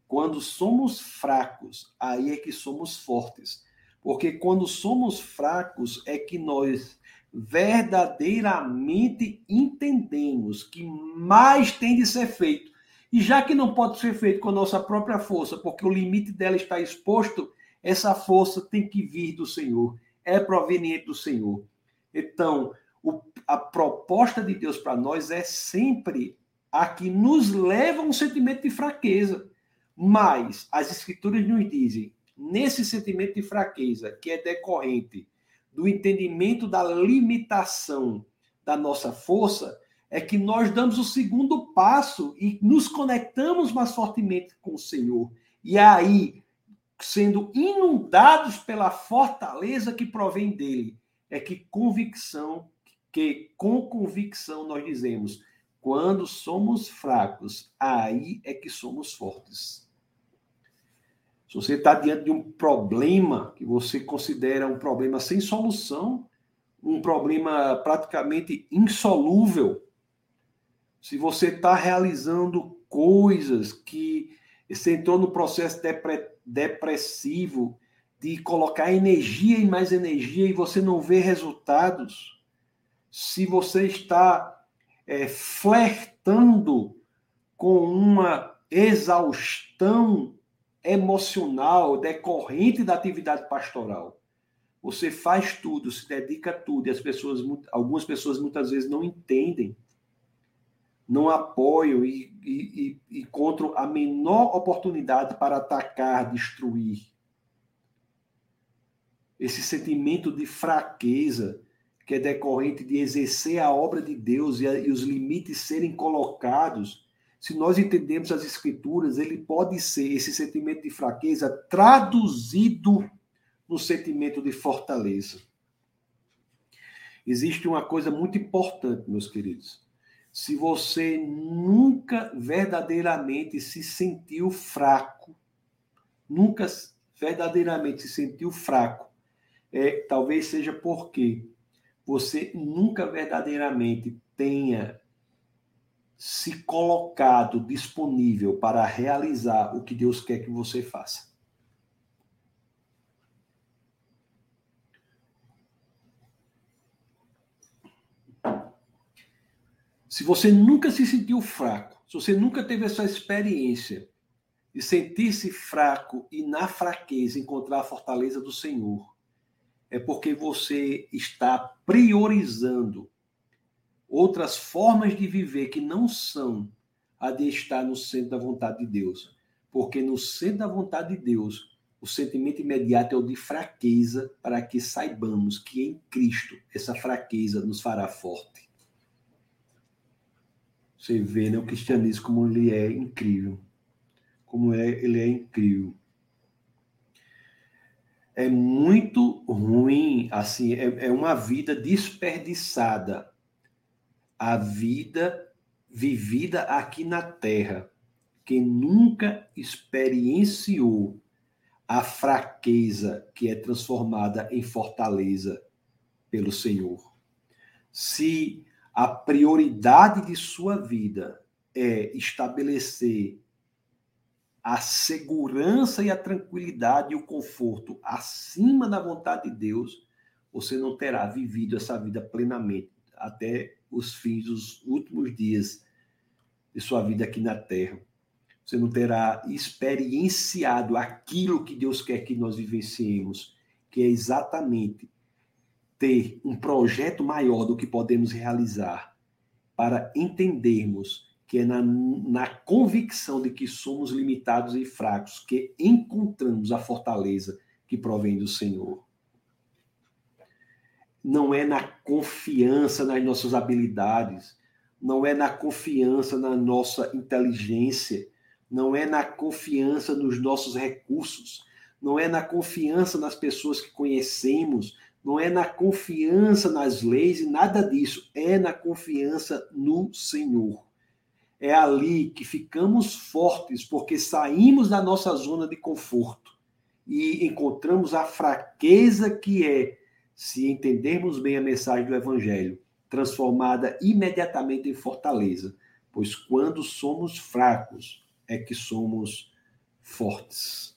quando somos fracos, aí é que somos fortes. Porque quando somos fracos é que nós verdadeiramente entendemos que mais tem de ser feito. E já que não pode ser feito com a nossa própria força, porque o limite dela está exposto, essa força tem que vir do Senhor, é proveniente do Senhor. Então, o, a proposta de Deus para nós é sempre a que nos leva a um sentimento de fraqueza. Mas as escrituras nos dizem, nesse sentimento de fraqueza, que é decorrente do entendimento da limitação da nossa força, é que nós damos o segundo passo e nos conectamos mais fortemente com o Senhor. E aí, sendo inundados pela fortaleza que provém dele, é que convicção, que com convicção nós dizemos, quando somos fracos, aí é que somos fortes. Você está diante de um problema que você considera um problema sem solução, um problema praticamente insolúvel, se você está realizando coisas que você entrou no processo depre, depressivo de colocar energia e mais energia e você não vê resultados, se você está é, flertando com uma exaustão emocional decorrente da atividade pastoral. Você faz tudo, se dedica a tudo, e as pessoas, algumas pessoas muitas vezes não entendem, não apoiam e, e, e encontram a menor oportunidade para atacar, destruir. Esse sentimento de fraqueza que é decorrente de exercer a obra de Deus e, a, e os limites serem colocados, se nós entendemos as Escrituras, ele pode ser esse sentimento de fraqueza traduzido no sentimento de fortaleza. Existe uma coisa muito importante, meus queridos. Se você nunca verdadeiramente se sentiu fraco, nunca verdadeiramente se sentiu fraco, é, talvez seja porque você nunca verdadeiramente tenha se colocado disponível para realizar o que Deus quer que você faça. Se você nunca se sentiu fraco, se você nunca teve essa experiência de sentir-se fraco e na fraqueza encontrar a fortaleza do Senhor, é porque você está priorizando outras formas de viver que não são a de estar no centro da vontade de Deus. Porque no centro da vontade de Deus, o sentimento imediato é o de fraqueza, para que saibamos que em Cristo essa fraqueza nos fará forte. Você vê né, o cristianismo como ele é incrível. Como é, ele é incrível é muito ruim, assim, é, é uma vida desperdiçada. A vida vivida aqui na Terra. Quem nunca experienciou a fraqueza que é transformada em fortaleza pelo Senhor. Se a prioridade de sua vida é estabelecer a segurança e a tranquilidade e o conforto acima da vontade de Deus, você não terá vivido essa vida plenamente até os fins dos últimos dias de sua vida aqui na terra. Você não terá experienciado aquilo que Deus quer que nós vivenciemos, que é exatamente ter um projeto maior do que podemos realizar para entendermos que é na, na convicção de que somos limitados e fracos, que encontramos a fortaleza que provém do Senhor. Não é na confiança nas nossas habilidades, não é na confiança na nossa inteligência, não é na confiança nos nossos recursos, não é na confiança nas pessoas que conhecemos, não é na confiança nas leis e nada disso, é na confiança no Senhor. É ali que ficamos fortes, porque saímos da nossa zona de conforto e encontramos a fraqueza que é, se entendermos bem a mensagem do Evangelho, transformada imediatamente em fortaleza. Pois quando somos fracos, é que somos fortes.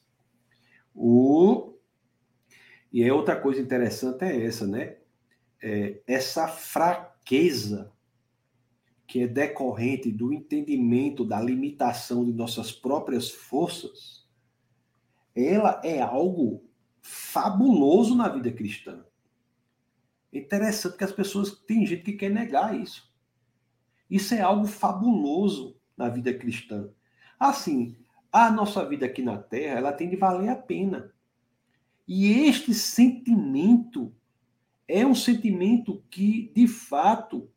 O... E é outra coisa interessante é essa, né? É, essa fraqueza que é decorrente do entendimento da limitação de nossas próprias forças, ela é algo fabuloso na vida cristã. É interessante que as pessoas tem gente que quer negar isso. Isso é algo fabuloso na vida cristã. Assim, a nossa vida aqui na Terra, ela tem de valer a pena. E este sentimento é um sentimento que, de fato,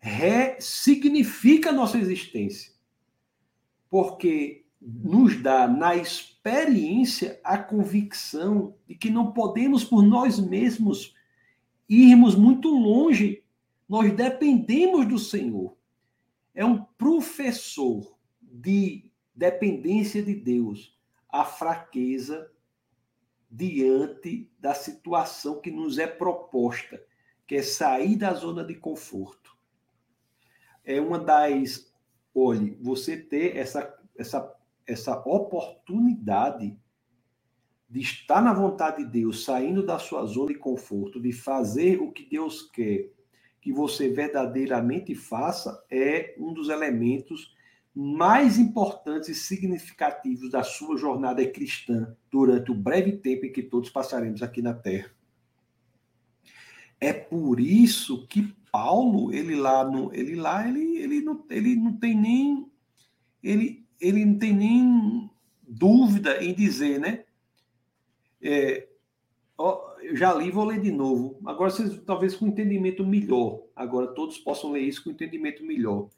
ressignifica a nossa existência. Porque nos dá na experiência a convicção de que não podemos por nós mesmos irmos muito longe. Nós dependemos do Senhor. É um professor de dependência de Deus, a fraqueza diante da situação que nos é proposta, que é sair da zona de conforto é uma das. Olhe, você ter essa, essa, essa oportunidade de estar na vontade de Deus, saindo da sua zona de conforto, de fazer o que Deus quer que você verdadeiramente faça, é um dos elementos mais importantes e significativos da sua jornada cristã durante o breve tempo em que todos passaremos aqui na Terra. É por isso que Paulo, ele lá no, ele lá, ele, ele, não, ele não tem nem ele, ele não tem nem dúvida em dizer, né? É, ó, eu já li, vou ler de novo. Agora, vocês talvez com entendimento melhor. Agora, todos possam ler isso com entendimento melhor.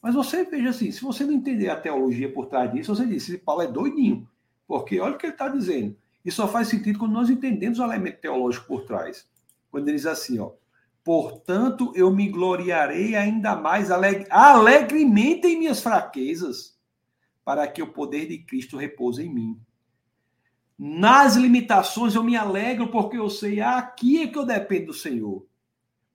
Mas você veja assim: se você não entender a teologia por trás disso, você diz: esse Paulo é doidinho. Porque olha o que ele está dizendo. E só faz sentido quando nós entendemos o elemento teológico por trás. Quando ele diz assim, ó. Portanto, eu me gloriarei ainda mais alegre, alegremente em minhas fraquezas, para que o poder de Cristo repouse em mim. Nas limitações eu me alegro, porque eu sei, ah, aqui é que eu dependo do Senhor.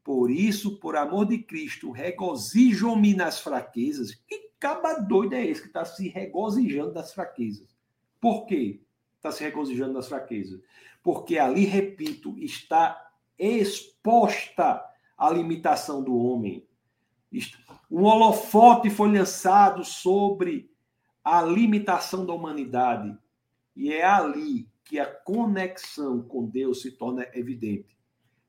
Por isso, por amor de Cristo, regozijo-me nas fraquezas. Que caba doido é esse que está se regozijando das fraquezas? Por quê? Está se regozijando nas fraquezas. Porque ali, repito, está exposta a limitação do homem. Um holofote foi lançado sobre a limitação da humanidade. E é ali que a conexão com Deus se torna evidente.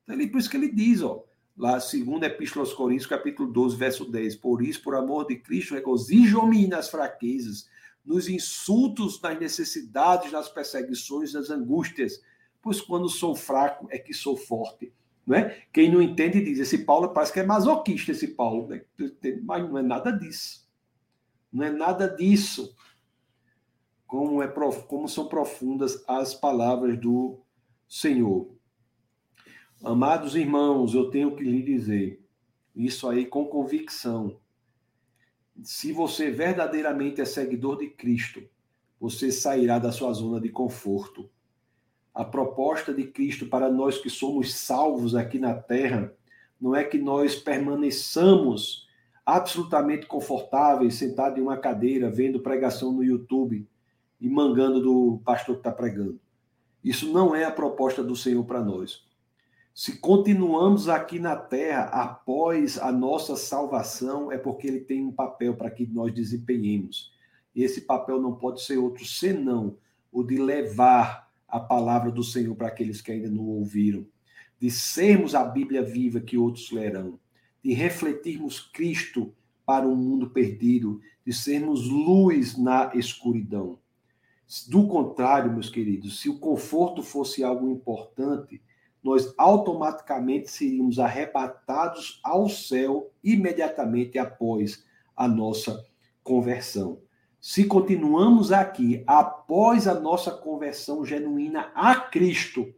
Então, por isso que ele diz, ó, lá, segundo Epístola aos Coríntios, capítulo 12, verso 10, por isso, por amor de Cristo, regozijo-me nas fraquezas, nos insultos, nas necessidades, nas perseguições, nas angústias, pois quando sou fraco é que sou forte. Não é? Quem não entende diz, esse Paulo parece que é masoquista, esse Paulo, né? mas não é nada disso. Não é nada disso. Como, é, como são profundas as palavras do Senhor. Amados irmãos, eu tenho que lhe dizer, isso aí com convicção. Se você verdadeiramente é seguidor de Cristo, você sairá da sua zona de conforto a proposta de Cristo para nós que somos salvos aqui na terra não é que nós permaneçamos absolutamente confortáveis, sentados em uma cadeira, vendo pregação no YouTube e mangando do pastor que está pregando. Isso não é a proposta do Senhor para nós. Se continuamos aqui na terra após a nossa salvação, é porque Ele tem um papel para que nós desempenhemos. E esse papel não pode ser outro senão o de levar a palavra do Senhor para aqueles que ainda não ouviram, de sermos a Bíblia viva que outros lerão, de refletirmos Cristo para um mundo perdido, de sermos luz na escuridão. Do contrário, meus queridos, se o conforto fosse algo importante, nós automaticamente seríamos arrebatados ao céu imediatamente após a nossa conversão. Se continuamos aqui após a nossa conversão genuína a Cristo,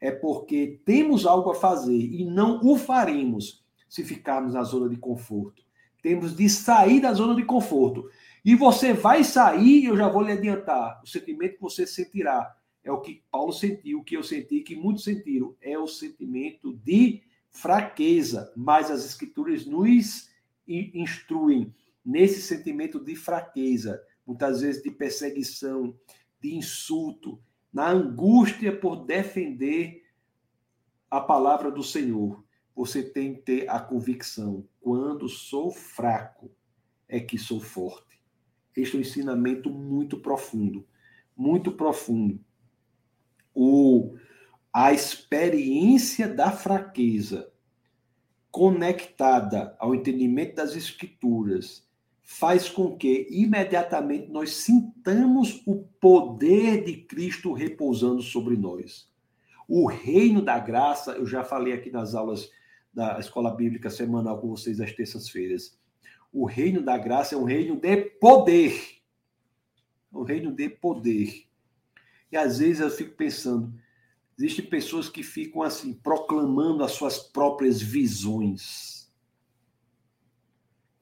é porque temos algo a fazer e não o faremos se ficarmos na zona de conforto. Temos de sair da zona de conforto. E você vai sair, eu já vou lhe adiantar, o sentimento que você sentirá é o que Paulo sentiu, o que eu senti, que muitos sentiram, é o sentimento de fraqueza, mas as escrituras nos instruem nesse sentimento de fraqueza, muitas vezes de perseguição, de insulto, na angústia por defender a palavra do Senhor. Você tem que ter a convicção: quando sou fraco, é que sou forte. Este é um ensinamento muito profundo, muito profundo. O, a experiência da fraqueza conectada ao entendimento das escrituras faz com que imediatamente nós sintamos o poder de Cristo repousando sobre nós. O reino da graça, eu já falei aqui nas aulas da escola bíblica semanal com vocês às terças-feiras. O reino da graça é um reino de poder. Um reino de poder. E às vezes eu fico pensando, existem pessoas que ficam assim proclamando as suas próprias visões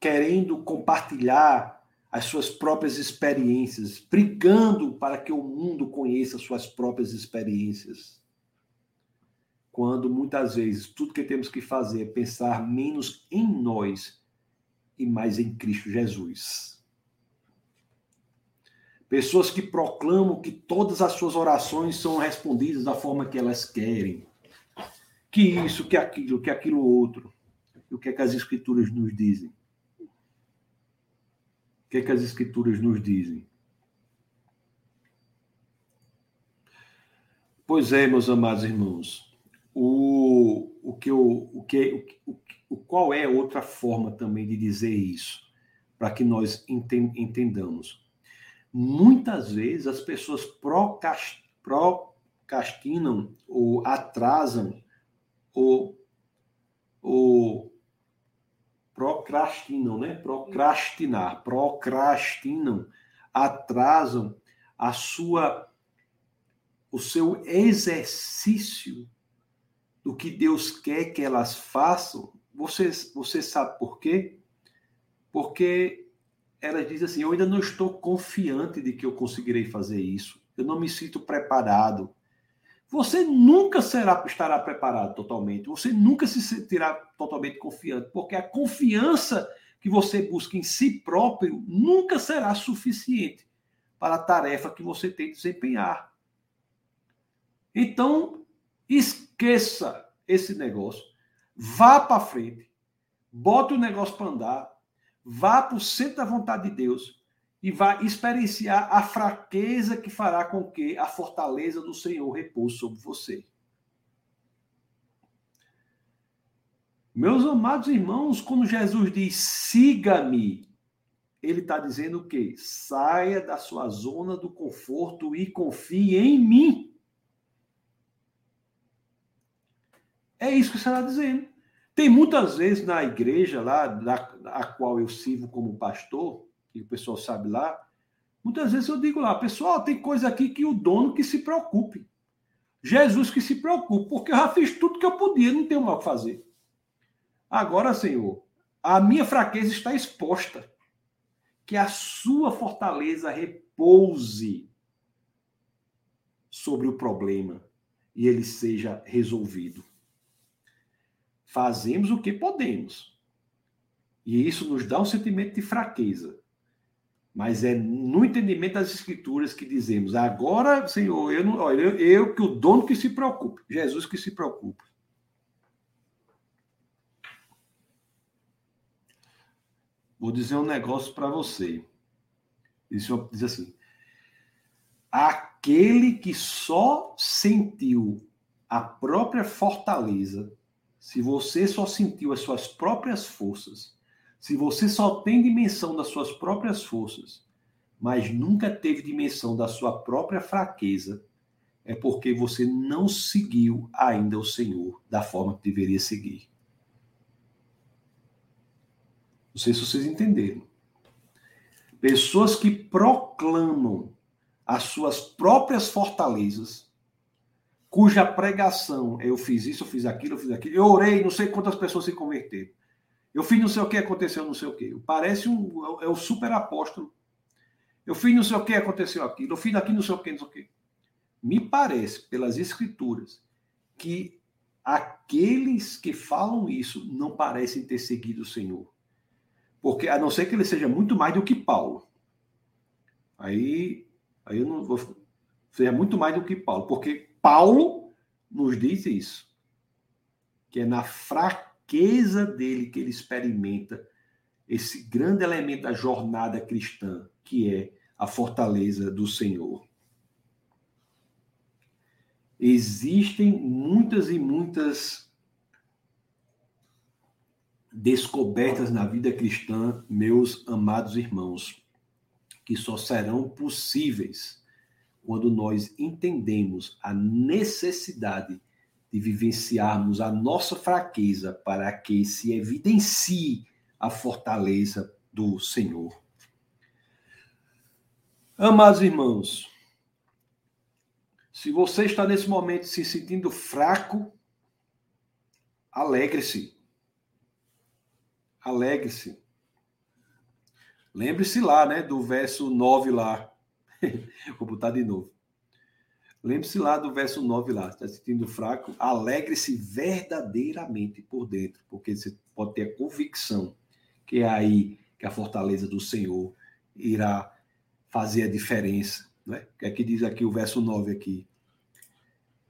querendo compartilhar as suas próprias experiências, brigando para que o mundo conheça as suas próprias experiências. Quando muitas vezes tudo que temos que fazer é pensar menos em nós e mais em Cristo Jesus. Pessoas que proclamam que todas as suas orações são respondidas da forma que elas querem. Que isso, que aquilo, que aquilo outro. E o que é que as escrituras nos dizem? O que, é que as escrituras nos dizem? Pois é, meus amados irmãos, o, o que eu, o que, o, o, qual é outra forma também de dizer isso, para que nós entendamos? Muitas vezes as pessoas procrastinam ou atrasam ou, ou procrastinam, né? Procrastinar, procrastinam, atrasam a sua o seu exercício do que Deus quer que elas façam. Você, você sabe por quê? Porque elas dizem assim: eu ainda não estou confiante de que eu conseguirei fazer isso. Eu não me sinto preparado. Você nunca será, estará preparado totalmente. Você nunca se sentirá totalmente confiante, porque a confiança que você busca em si próprio nunca será suficiente para a tarefa que você tem de desempenhar. Então, esqueça esse negócio, vá para frente, bota o negócio para andar, vá para o centro da vontade de Deus e vá experienciar a fraqueza que fará com que a fortaleza do Senhor repouse sobre você. Meus amados irmãos, quando Jesus diz siga-me, ele está dizendo o quê? Saia da sua zona do conforto e confie em mim. É isso que você está dizendo. Tem muitas vezes na igreja lá, a qual eu sirvo como pastor, que o pessoal sabe lá, muitas vezes eu digo lá, pessoal, tem coisa aqui que o dono que se preocupe. Jesus que se preocupe, porque eu já fiz tudo que eu podia, não tenho mal o que fazer. Agora, Senhor, a minha fraqueza está exposta. Que a sua fortaleza repouse sobre o problema e ele seja resolvido. Fazemos o que podemos. E isso nos dá um sentimento de fraqueza. Mas é no entendimento das escrituras que dizemos: agora, Senhor, eu, não, olha, eu, eu que o dono que se preocupe, Jesus que se preocupe. Vou dizer um negócio para você. Diz, diz assim: aquele que só sentiu a própria fortaleza, se você só sentiu as suas próprias forças, se você só tem dimensão das suas próprias forças, mas nunca teve dimensão da sua própria fraqueza, é porque você não seguiu ainda o Senhor da forma que deveria seguir. Não sei se vocês entenderam. Pessoas que proclamam as suas próprias fortalezas, cuja pregação é eu fiz isso, eu fiz aquilo, eu fiz aquilo, eu orei, não sei quantas pessoas se converteram. Eu fiz não sei o que, aconteceu não sei o que. Parece um. É o super apóstolo. Eu fiz não sei o que, aconteceu aquilo. Eu fiz aqui não sei o que, não sei o que. Me parece, pelas escrituras, que aqueles que falam isso não parecem ter seguido o Senhor. Porque, a não ser que ele seja muito mais do que Paulo. Aí, aí eu não vou. Seja muito mais do que Paulo. Porque Paulo nos diz isso. Que é na fraqueza dele que ele experimenta esse grande elemento da jornada cristã, que é a fortaleza do Senhor. Existem muitas e muitas descobertas na vida cristã, meus amados irmãos, que só serão possíveis quando nós entendemos a necessidade de vivenciarmos a nossa fraqueza para que se evidencie a fortaleza do Senhor. Amados irmãos, se você está nesse momento se sentindo fraco, alegre-se. Alegre-se. Lembre-se lá, né, do verso 9 lá. Vou botar de novo. Lembre-se lá do verso 9 lá, está sentindo fraco, alegre-se verdadeiramente por dentro, porque você pode ter a convicção que é aí que a fortaleza do Senhor irá fazer a diferença. Né? Que é que diz aqui o verso 9 aqui?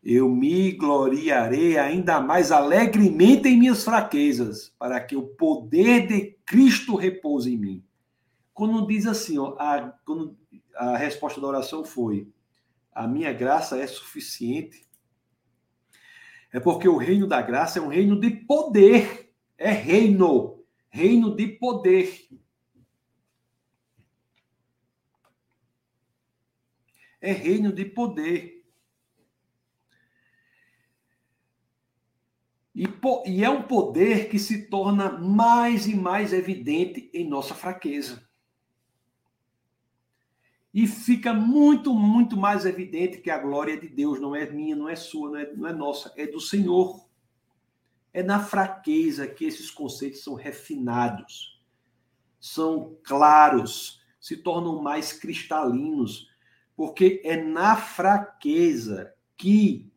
Eu me gloriarei ainda mais alegremente em minhas fraquezas, para que o poder de Cristo repouse em mim. Quando diz assim, ó, a, quando a resposta da oração foi: A minha graça é suficiente. É porque o reino da graça é um reino de poder. É reino. Reino de poder. É reino de poder. E, po e é um poder que se torna mais e mais evidente em nossa fraqueza. E fica muito, muito mais evidente que a glória de Deus não é minha, não é sua, não é, não é nossa, é do Senhor. É na fraqueza que esses conceitos são refinados, são claros, se tornam mais cristalinos, porque é na fraqueza que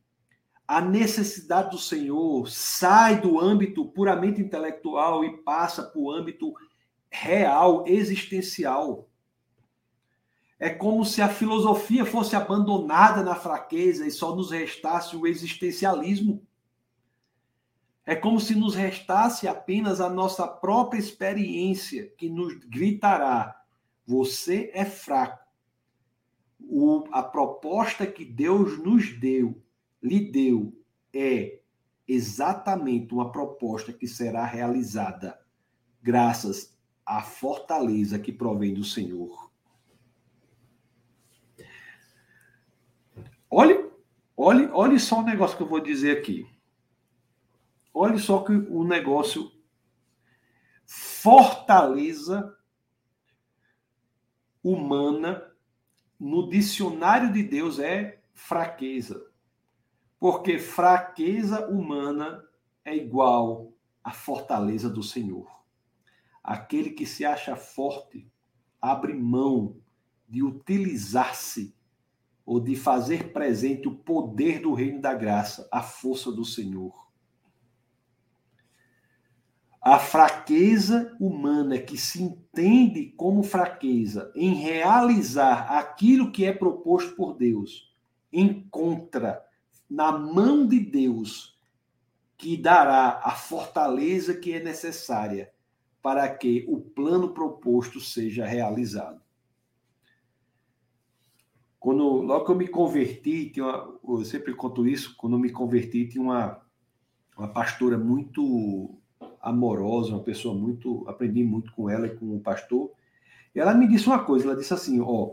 a necessidade do Senhor sai do âmbito puramente intelectual e passa para o âmbito real, existencial. É como se a filosofia fosse abandonada na fraqueza e só nos restasse o existencialismo. É como se nos restasse apenas a nossa própria experiência que nos gritará: você é fraco. O, a proposta que Deus nos deu lhe deu é exatamente uma proposta que será realizada graças à fortaleza que provém do Senhor. Olhe, olhe, olhe só o negócio que eu vou dizer aqui. Olhe só que o negócio fortaleza humana no dicionário de Deus é fraqueza. Porque fraqueza humana é igual à fortaleza do Senhor. Aquele que se acha forte abre mão de utilizar-se ou de fazer presente o poder do reino da graça, a força do Senhor. A fraqueza humana que se entende como fraqueza em realizar aquilo que é proposto por Deus, encontra na mão de Deus, que dará a fortaleza que é necessária para que o plano proposto seja realizado. Quando, logo que eu me converti, tinha uma, eu sempre conto isso, quando eu me converti, tinha uma, uma pastora muito amorosa, uma pessoa muito. Aprendi muito com ela e com o pastor. E ela me disse uma coisa: ela disse assim, ó,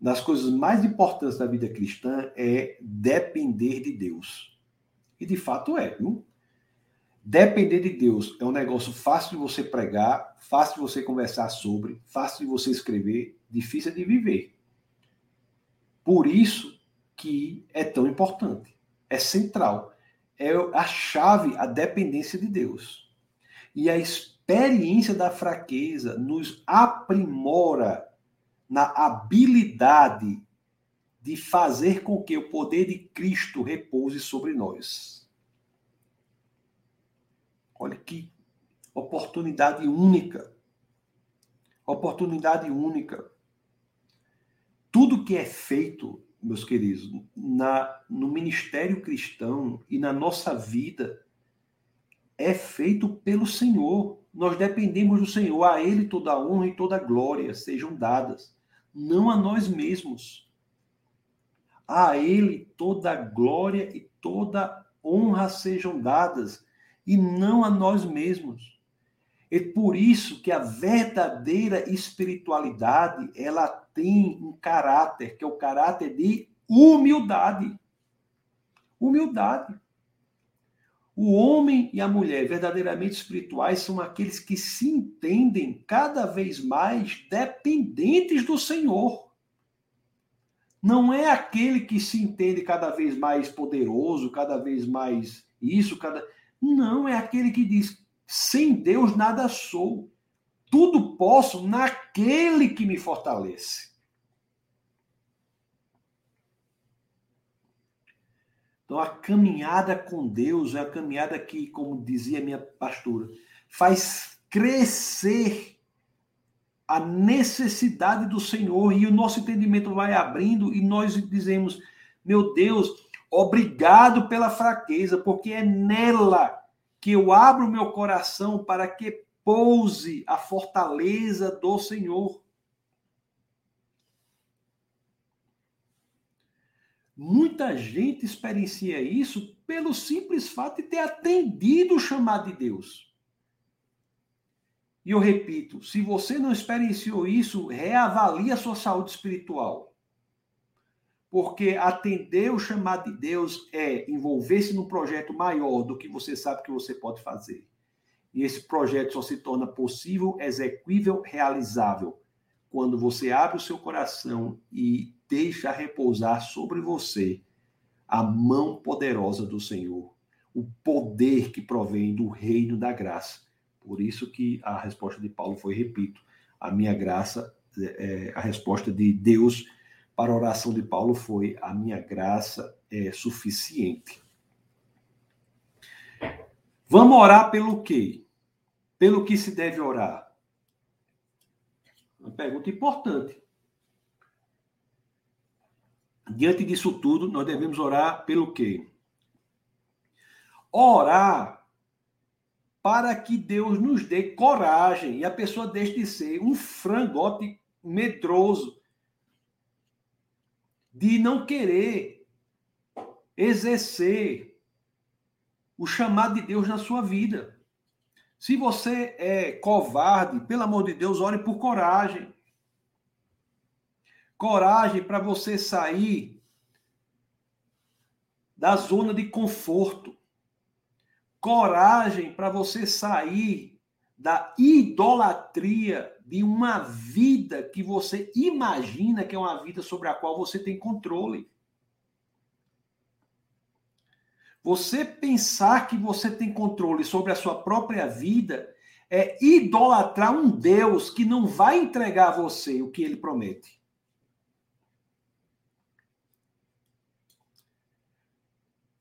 das coisas mais importantes da vida cristã é depender de Deus. E de fato é, viu? Depender de Deus é um negócio fácil de você pregar, fácil de você conversar sobre, fácil de você escrever, difícil de viver. Por isso que é tão importante, é central, é a chave, a dependência de Deus. E a experiência da fraqueza nos aprimora na habilidade de fazer com que o poder de Cristo repouse sobre nós. Olha que oportunidade única. Oportunidade única. Tudo que é feito, meus queridos, na, no ministério cristão e na nossa vida é feito pelo Senhor. Nós dependemos do Senhor. A Ele toda a honra e toda a glória sejam dadas não a nós mesmos. A Ele toda glória e toda honra sejam dadas, e não a nós mesmos. É por isso que a verdadeira espiritualidade, ela tem um caráter, que é o caráter de humildade. Humildade. O homem e a mulher verdadeiramente espirituais são aqueles que se entendem cada vez mais dependentes do Senhor. Não é aquele que se entende cada vez mais poderoso, cada vez mais isso, cada. Não, é aquele que diz: sem Deus nada sou. Tudo posso naquele que me fortalece. Então, a caminhada com Deus é a caminhada que, como dizia minha pastora, faz crescer a necessidade do Senhor e o nosso entendimento vai abrindo e nós dizemos: meu Deus, obrigado pela fraqueza, porque é nela que eu abro meu coração para que pouse a fortaleza do Senhor. Muita gente experiencia isso pelo simples fato de ter atendido o chamado de Deus. E eu repito, se você não experienciou isso, reavalie a sua saúde espiritual. Porque atender o chamado de Deus é envolver-se num projeto maior do que você sabe que você pode fazer. E esse projeto só se torna possível, execuível, realizável quando você abre o seu coração e deixa repousar sobre você a mão poderosa do Senhor, o poder que provém do reino da graça. Por isso que a resposta de Paulo foi, repito, a minha graça, é, a resposta de Deus para a oração de Paulo foi: a minha graça é suficiente. Vamos orar pelo quê? Pelo que se deve orar? Uma pergunta importante. Diante disso tudo, nós devemos orar pelo quê? Orar para que Deus nos dê coragem e a pessoa deixe de ser um frangote medroso de não querer exercer o chamado de Deus na sua vida. Se você é covarde, pelo amor de Deus, ore por coragem. Coragem para você sair da zona de conforto. Coragem para você sair da idolatria de uma vida que você imagina que é uma vida sobre a qual você tem controle. Você pensar que você tem controle sobre a sua própria vida é idolatrar um Deus que não vai entregar a você o que ele promete.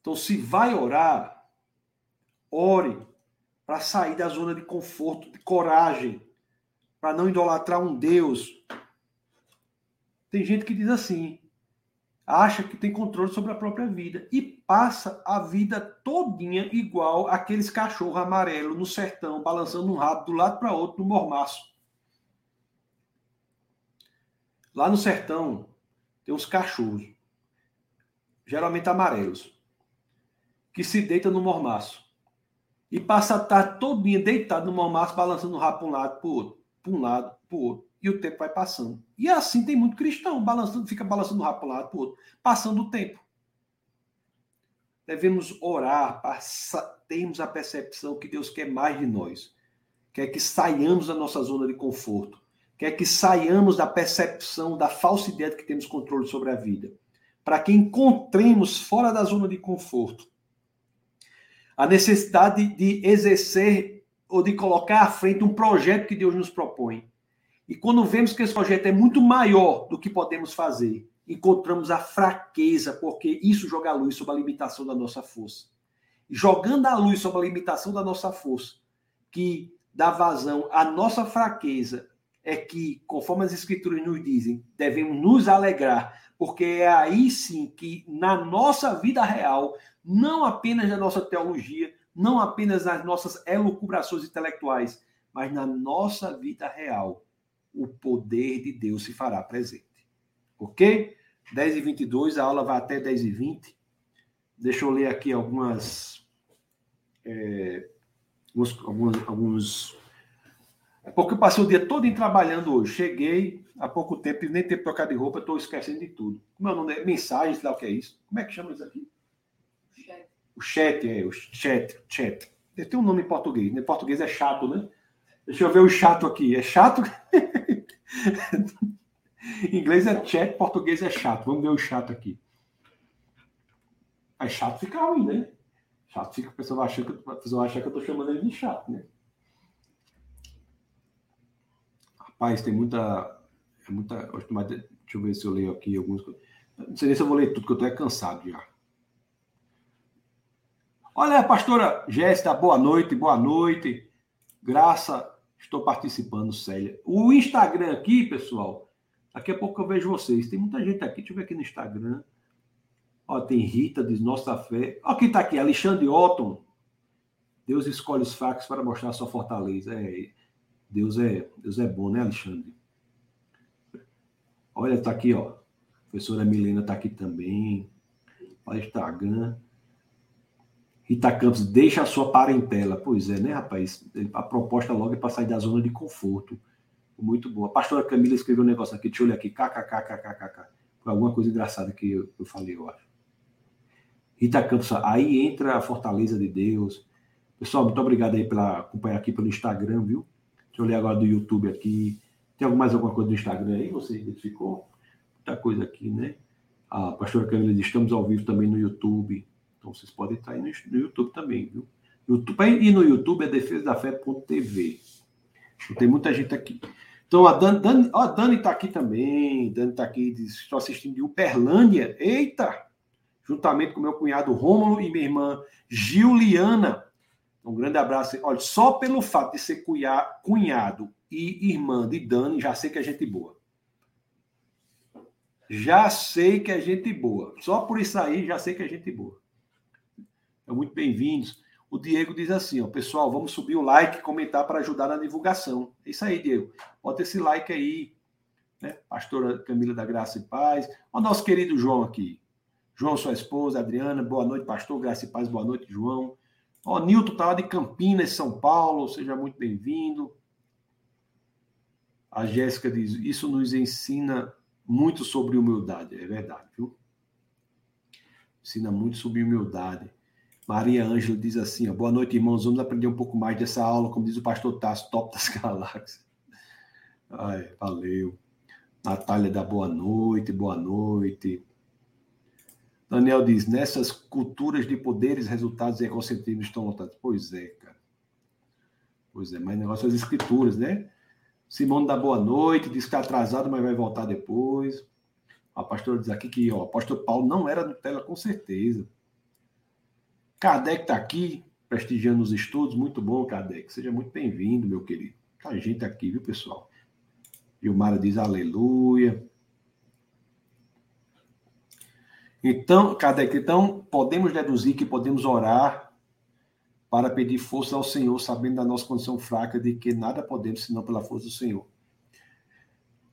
Então, se vai orar, ore para sair da zona de conforto, de coragem, para não idolatrar um Deus. Tem gente que diz assim: acha que tem controle sobre a própria vida e passa a vida todinha igual aqueles cachorros amarelos no sertão, balançando um rabo do lado para outro no mormaço. Lá no sertão tem uns cachorros, geralmente amarelos, que se deitam no mormaço e passa a tarde todinha deitado no mormaço, balançando o rabo para um lado, para o outro, para um lado, para o outro e o tempo vai passando. E assim tem muito cristão, balançando, fica balançando o rabo para um lado para o outro, passando o tempo. Devemos orar para termos a percepção que Deus quer mais de nós. Quer que saiamos da nossa zona de conforto. Quer que saiamos da percepção da falsa ideia de que temos controle sobre a vida. Para que encontremos fora da zona de conforto a necessidade de exercer ou de colocar à frente um projeto que Deus nos propõe e quando vemos que esse projeto é muito maior do que podemos fazer, encontramos a fraqueza, porque isso joga a luz sobre a limitação da nossa força. jogando a luz sobre a limitação da nossa força, que dá vazão à nossa fraqueza, é que, conforme as escrituras nos dizem, devemos nos alegrar, porque é aí sim que na nossa vida real, não apenas na nossa teologia, não apenas nas nossas elucubrações intelectuais, mas na nossa vida real, o poder de Deus se fará presente. Ok? 10 e 22, a aula vai até 10 e 20. Deixa eu ler aqui algumas. É, alguns, alguns. É porque eu passei o dia todo trabalhando hoje. Cheguei há pouco tempo e nem tempo trocar de roupa, estou esquecendo de tudo. Como é o nome? Mensagens, lá o que é isso? Como é que chama isso aqui? Chat. O chat, é, o chat, chat. Tem um nome em português, né? Português é chato, né? Deixa eu ver o chato aqui. É chato? inglês é chat, português é chato. Vamos ver o chato aqui. Aí chato fica ruim, né? Chato fica, a pessoa vai achar que, a pessoa vai achar que eu tô chamando ele de chato, né? Rapaz, tem muita. É muita deixa eu ver se eu leio aqui alguns. Não sei se eu vou ler tudo, porque eu tô é cansado já. Olha, pastora Jéssica, boa noite, boa noite. Graça Estou participando, Célia. O Instagram aqui, pessoal, daqui a pouco eu vejo vocês. Tem muita gente aqui, deixa eu ver aqui no Instagram. Ó, tem Rita, diz Nossa Fé. Ó, quem está aqui? Alexandre Otton. Deus escolhe os fax para mostrar sua fortaleza. É, Deus é, Deus é bom, né, Alexandre? Olha, está aqui, ó. A professora Milena está aqui também. Olha o Instagram. Rita Campos, deixa a sua parentela. Pois é, né, rapaz? A proposta logo é para sair da zona de conforto. Muito boa. A pastora Camila escreveu um negócio aqui, deixa eu olhar aqui, kkkkkk. por alguma coisa engraçada que eu, eu falei, eu acho. Rita Campos, aí entra a fortaleza de Deus. Pessoal, muito obrigado aí pela acompanhar aqui pelo Instagram, viu? Deixa eu ler agora do YouTube aqui. Tem mais alguma coisa do Instagram aí? Você identificou? Muita coisa aqui, né? A pastora Camila diz: estamos ao vivo também no YouTube. Então vocês podem estar aí no, YouTube também, viu? YouTube, e no YouTube é defesa da. Tem muita gente aqui. Então a Dani, Dani, ó, a Dani está aqui também. Dani está aqui, diz, estou assistindo de Uperlândia. Eita! Juntamente com meu cunhado Rômulo e minha irmã Giuliana. Um grande abraço. Olha, só pelo fato de ser cunhado e irmã de Dani, já sei que é gente boa. Já sei que é gente boa. Só por isso aí, já sei que é gente boa. Muito bem-vindos. O Diego diz assim, ó, pessoal, vamos subir o like, comentar para ajudar na divulgação. É isso aí, Diego. Bota esse like aí, né? Pastora Camila da Graça e Paz. O nosso querido João aqui. João, sua esposa, Adriana, boa noite, pastor, graça e paz, boa noite, João. Ó, Nilton tá lá de Campinas, São Paulo, seja muito bem-vindo. A Jéssica diz: Isso nos ensina muito sobre humildade. É verdade, viu? Ensina muito sobre humildade. Maria Ângela diz assim: ó, Boa noite, irmãos. Vamos aprender um pouco mais dessa aula, como diz o pastor Tasso, top das galáxias. Ai, valeu. Natália dá boa noite, boa noite. Daniel diz: nessas culturas de poderes, resultados e egocentrismo estão lotados. Pois é, cara. Pois é, mas negócio das escrituras, né? Simone dá boa noite, diz que está atrasado, mas vai voltar depois. A pastora diz aqui que ó, o apóstolo Paulo não era Nutella, com certeza. Kardec está aqui, prestigiando os estudos. Muito bom, Kardec. Seja muito bem-vindo, meu querido. Tá gente aqui, viu, pessoal? Gilmara diz aleluia. Então, Kardec, então, podemos deduzir que podemos orar para pedir força ao Senhor, sabendo da nossa condição fraca de que nada podemos senão pela força do Senhor.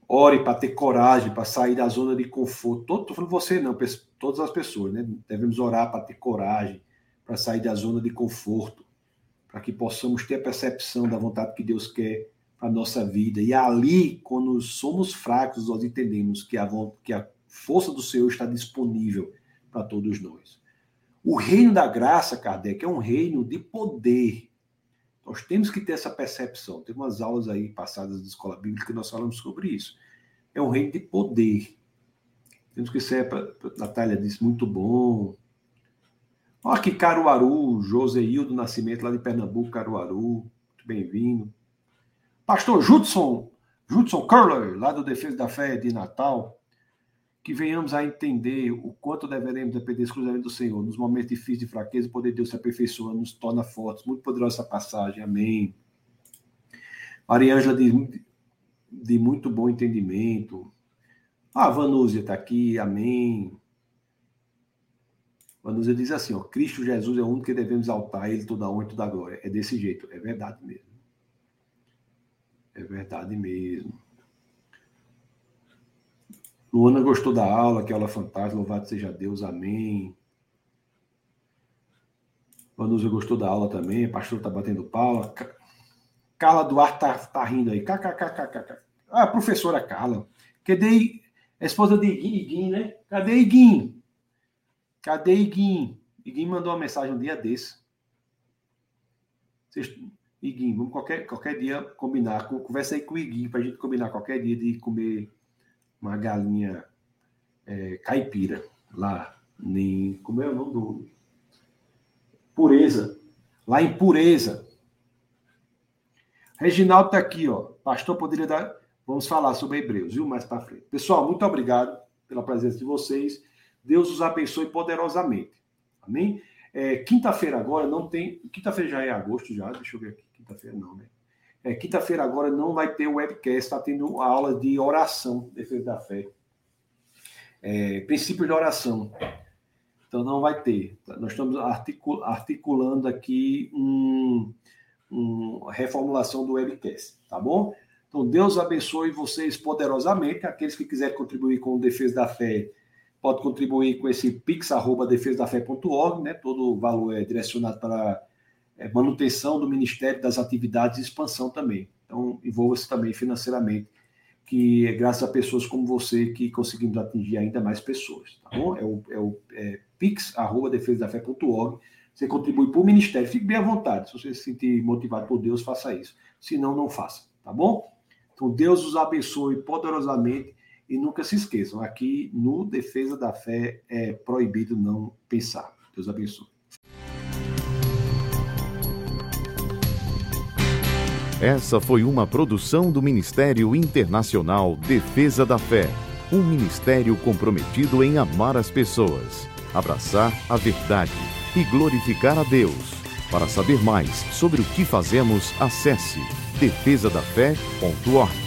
Ore para ter coragem, para sair da zona de conforto. Todo, falando você não, todas as pessoas, né? Devemos orar para ter coragem, para sair da zona de conforto, para que possamos ter a percepção da vontade que Deus quer para a nossa vida. E ali, quando somos fracos, nós entendemos que a, que a força do Senhor está disponível para todos nós. O reino da graça, Kardec, é um reino de poder. Nós temos que ter essa percepção. Tem umas aulas aí passadas da escola bíblica que nós falamos sobre isso. É um reino de poder. Temos que ser, a Natália disse, muito bom, Olha aqui, Caruaru, Joseildo Nascimento, lá de Pernambuco, Caruaru. Muito bem-vindo. Pastor Judson, Judson Curler, lá do Defesa da Fé de Natal. Que venhamos a entender o quanto deveremos depender exclusivamente do Senhor. Nos momentos difíceis de fraqueza, o poder de Deus se aperfeiçoa, nos torna fortes. Muito poderosa essa passagem. Amém. Maria Ângela diz de muito bom entendimento. A Vanúzia está aqui. Amém. Vanusa diz assim: ó, Cristo Jesus é o único que devemos exaltar, ele toda a honra e toda a glória. É desse jeito, é verdade mesmo. É verdade mesmo. Luana gostou da aula, que aula fantástica, louvado seja Deus, amém. Vanusa gostou da aula também, pastor tá batendo pala. Carla Duarte tá, tá rindo aí. KKKKK. Ah, professora Carla. Cadê a esposa de Iguim, né? Cadê Iguim? Cadê Iguim? Iguim mandou uma mensagem um dia desse. Vocês, Iguim, vamos qualquer, qualquer dia combinar. Conversa aí com o Iguim para a gente combinar qualquer dia de comer uma galinha é, caipira lá. Nem, como é o nome do. Pureza. Lá em Pureza. Reginaldo está aqui, ó. Pastor poderia dar. Vamos falar sobre Hebreus, viu? Mais para frente. Pessoal, muito obrigado pela presença de vocês. Deus os abençoe poderosamente. Amém? É, quinta-feira agora não tem. Quinta-feira já é agosto, já. Deixa eu ver aqui. Quinta-feira não, né? É, quinta-feira agora não vai ter webcast, está tendo a aula de oração, defesa da fé. É, princípios de oração. Então não vai ter. Nós estamos articulando aqui um, uma reformulação do webcast, tá bom? Então Deus abençoe vocês poderosamente. Aqueles que quiserem contribuir com o Defesa da Fé, pode contribuir com esse pix.defesadafé.org, né? Todo o valor é direcionado para é, manutenção do Ministério das Atividades e expansão também. Então, envolva-se também financeiramente que é graças a pessoas como você que conseguimos atingir ainda mais pessoas, tá bom? É o, é o é, pix.defesadafé.org. Você contribui para o ministério. Fique bem à vontade. Se você se sentir motivado por Deus, faça isso. Se não, não faça, tá bom? Então, Deus os abençoe poderosamente e nunca se esqueçam, aqui no Defesa da Fé é proibido não pensar. Deus abençoe. Essa foi uma produção do Ministério Internacional Defesa da Fé, um ministério comprometido em amar as pessoas, abraçar a verdade e glorificar a Deus. Para saber mais sobre o que fazemos, acesse defesadafé.org.